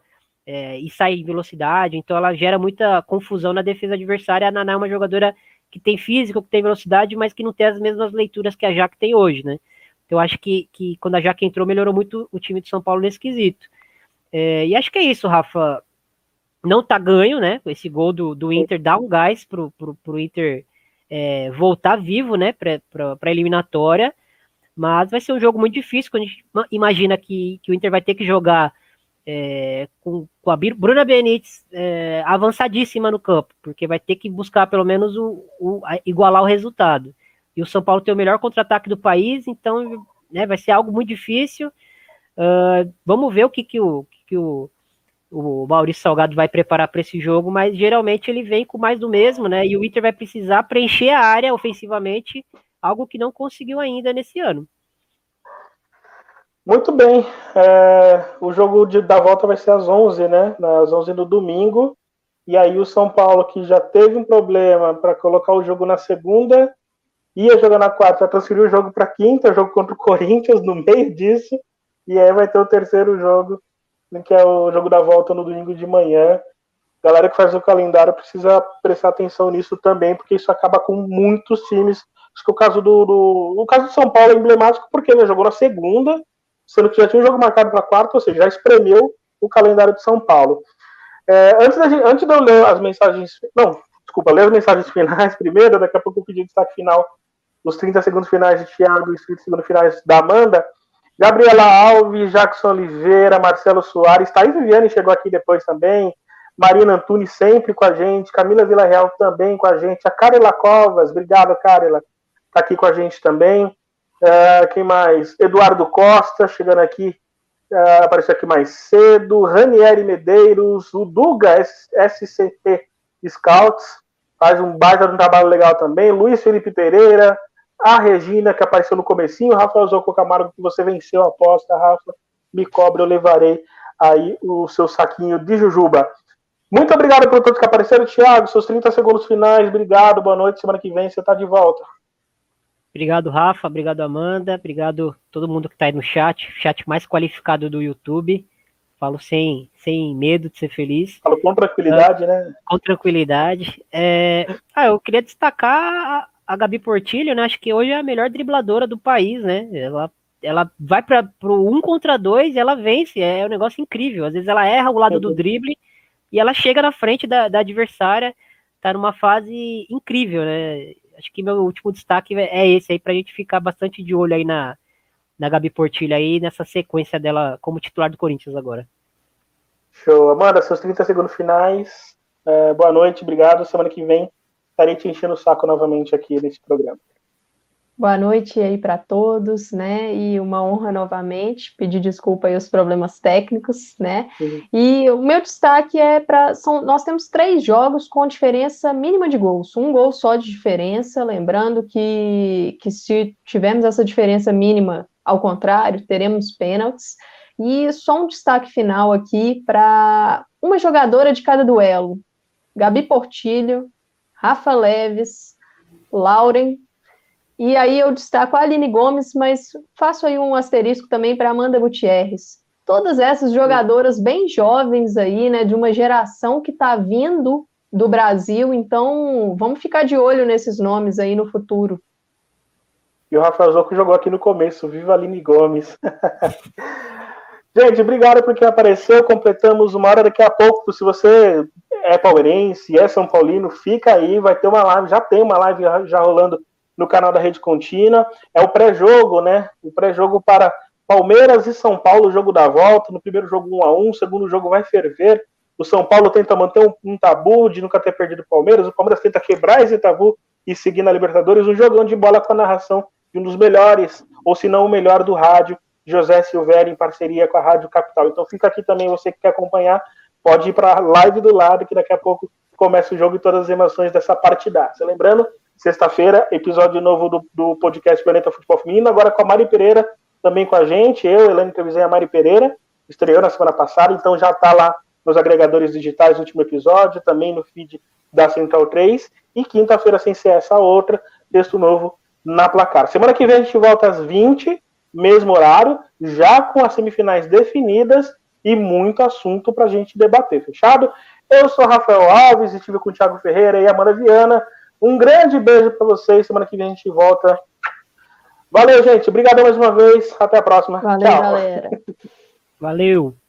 é, e sai em velocidade, então ela gera muita confusão na defesa adversária. A Naná é uma jogadora que tem físico, que tem velocidade, mas que não tem as mesmas leituras que a Jaque tem hoje, né? Então acho que, que quando a Jaque entrou, melhorou muito o time de São Paulo nesse quesito. É, e acho que é isso, Rafa. Não tá ganho, né? Esse gol do, do Inter dá um gás pro, pro, pro Inter é, voltar vivo, né? Pra, pra eliminatória. Mas vai ser um jogo muito difícil, quando a gente imagina que, que o Inter vai ter que jogar é, com, com, a Bruna Benítez é, avançadíssima no campo, porque vai ter que buscar pelo menos o, o igualar o resultado. E o São Paulo tem o melhor contra-ataque do país, então né, vai ser algo muito difícil. Uh, vamos ver o que, que, o, que o, o Maurício Salgado vai preparar para esse jogo, mas geralmente ele vem com mais do mesmo, né? E o Inter vai precisar preencher a área ofensivamente, algo que não conseguiu ainda nesse ano. Muito bem. É, o jogo de, da volta vai ser às 11, né? Às 11 no domingo. E aí o São Paulo, que já teve um problema para colocar o jogo na segunda, ia jogar na quarta, transferiu o jogo para quinta, jogo contra o [laughs] Corinthians no meio disso. E aí vai ter o terceiro jogo, que é o jogo da volta no domingo de manhã. Galera que faz o calendário precisa prestar atenção nisso também, porque isso acaba com muitos times. Acho que o caso do, do o caso do São Paulo é emblemático porque ele jogou na segunda sendo que já tinha um jogo marcado para quarta, ou seja, já espremeu o calendário de São Paulo. É, antes, da antes de eu ler as mensagens. Não, desculpa, ler as mensagens [laughs] finais primeiro, daqui a pouco eu pedi destaque final, os 30 segundos finais de Thiago e os 30 segundos finais da Amanda. Gabriela Alves, Jackson Oliveira, Marcelo Soares, Thaís Viviane chegou aqui depois também, Marina Antunes sempre com a gente, Camila Villarreal também com a gente, a Carela Covas, obrigado, Carela, está aqui com a gente também. Uh, quem mais? Eduardo Costa, chegando aqui, uh, apareceu aqui mais cedo. Ranieri Medeiros, o Duga, SCP Scouts, faz um baita de um trabalho legal também. Luiz Felipe Pereira, a Regina, que apareceu no comecinho. Rafael Zoco Camargo, que você venceu a aposta, Rafa. Me cobra, eu levarei aí o seu saquinho de jujuba. Muito obrigado por todos que apareceram, Thiago. Seus 30 segundos finais. Obrigado, boa noite. Semana que vem você está de volta. Obrigado, Rafa. Obrigado, Amanda. Obrigado todo mundo que está aí no chat. Chat mais qualificado do YouTube. Falo sem, sem medo de ser feliz. Falo com tranquilidade, né? Com tranquilidade. É... Ah, eu queria destacar a, Gabi Portilho, né? Acho que hoje é a melhor dribladora do país, né? Ela, ela vai para o um contra dois e ela vence. É um negócio incrível. Às vezes ela erra o lado do drible e ela chega na frente da, da adversária. Tá numa fase incrível, né? Acho que meu último destaque é esse aí, pra gente ficar bastante de olho aí na, na Gabi Portilha aí, nessa sequência dela como titular do Corinthians agora. Show. Amanda, seus 30 segundos finais. É, boa noite, obrigado. Semana que vem estarei te enchendo o saco novamente aqui nesse programa. Boa noite aí para todos, né? E uma honra novamente, pedir desculpa aí os problemas técnicos, né? E o meu destaque é para são nós temos três jogos com diferença mínima de gols, um gol só de diferença, lembrando que que se tivermos essa diferença mínima, ao contrário, teremos pênaltis. E só um destaque final aqui para uma jogadora de cada duelo, Gabi Portilho, Rafa Leves, Lauren, e aí eu destaco a Aline Gomes, mas faço aí um asterisco também para Amanda Gutierrez. Todas essas jogadoras bem jovens aí, né, de uma geração que está vindo do Brasil, então vamos ficar de olho nesses nomes aí no futuro. E o Rafael Zoco jogou aqui no começo, viva Aline Gomes. [laughs] Gente, obrigado por quem apareceu. Completamos uma hora daqui a pouco. Se você é palmeirense, é São Paulino, fica aí, vai ter uma live, já tem uma live já rolando no canal da Rede Contínua. É o pré-jogo, né? O pré-jogo para Palmeiras e São Paulo, jogo da volta. No primeiro jogo 1 a 1 o segundo jogo vai ferver. O São Paulo tenta manter um, um tabu de nunca ter perdido o Palmeiras. O Palmeiras tenta quebrar esse tabu e seguir na Libertadores. Um jogão de bola com a narração de um dos melhores, ou se não o melhor do rádio, José Silvério, em parceria com a Rádio Capital. Então fica aqui também, você que quer acompanhar, pode ir para a live do lado, que daqui a pouco começa o jogo e todas as emoções dessa partidaça. Lembrando, Sexta-feira, episódio novo do, do podcast Planeta Futebol Feminino, agora com a Mari Pereira, também com a gente. Eu, Helene entrevistei a Mari Pereira, estreou na semana passada, então já está lá nos agregadores digitais último episódio, também no feed da Central 3. E quinta-feira, sem ser essa outra, texto novo na placar. Semana que vem a gente volta às 20, mesmo horário, já com as semifinais definidas e muito assunto para a gente debater. Fechado? Eu sou Rafael Alves, estive com o Thiago Ferreira e Amanda Viana. Um grande beijo para vocês. Semana que vem a gente volta. Valeu, gente. Obrigado mais uma vez. Até a próxima. Valeu, Tchau. galera. Valeu.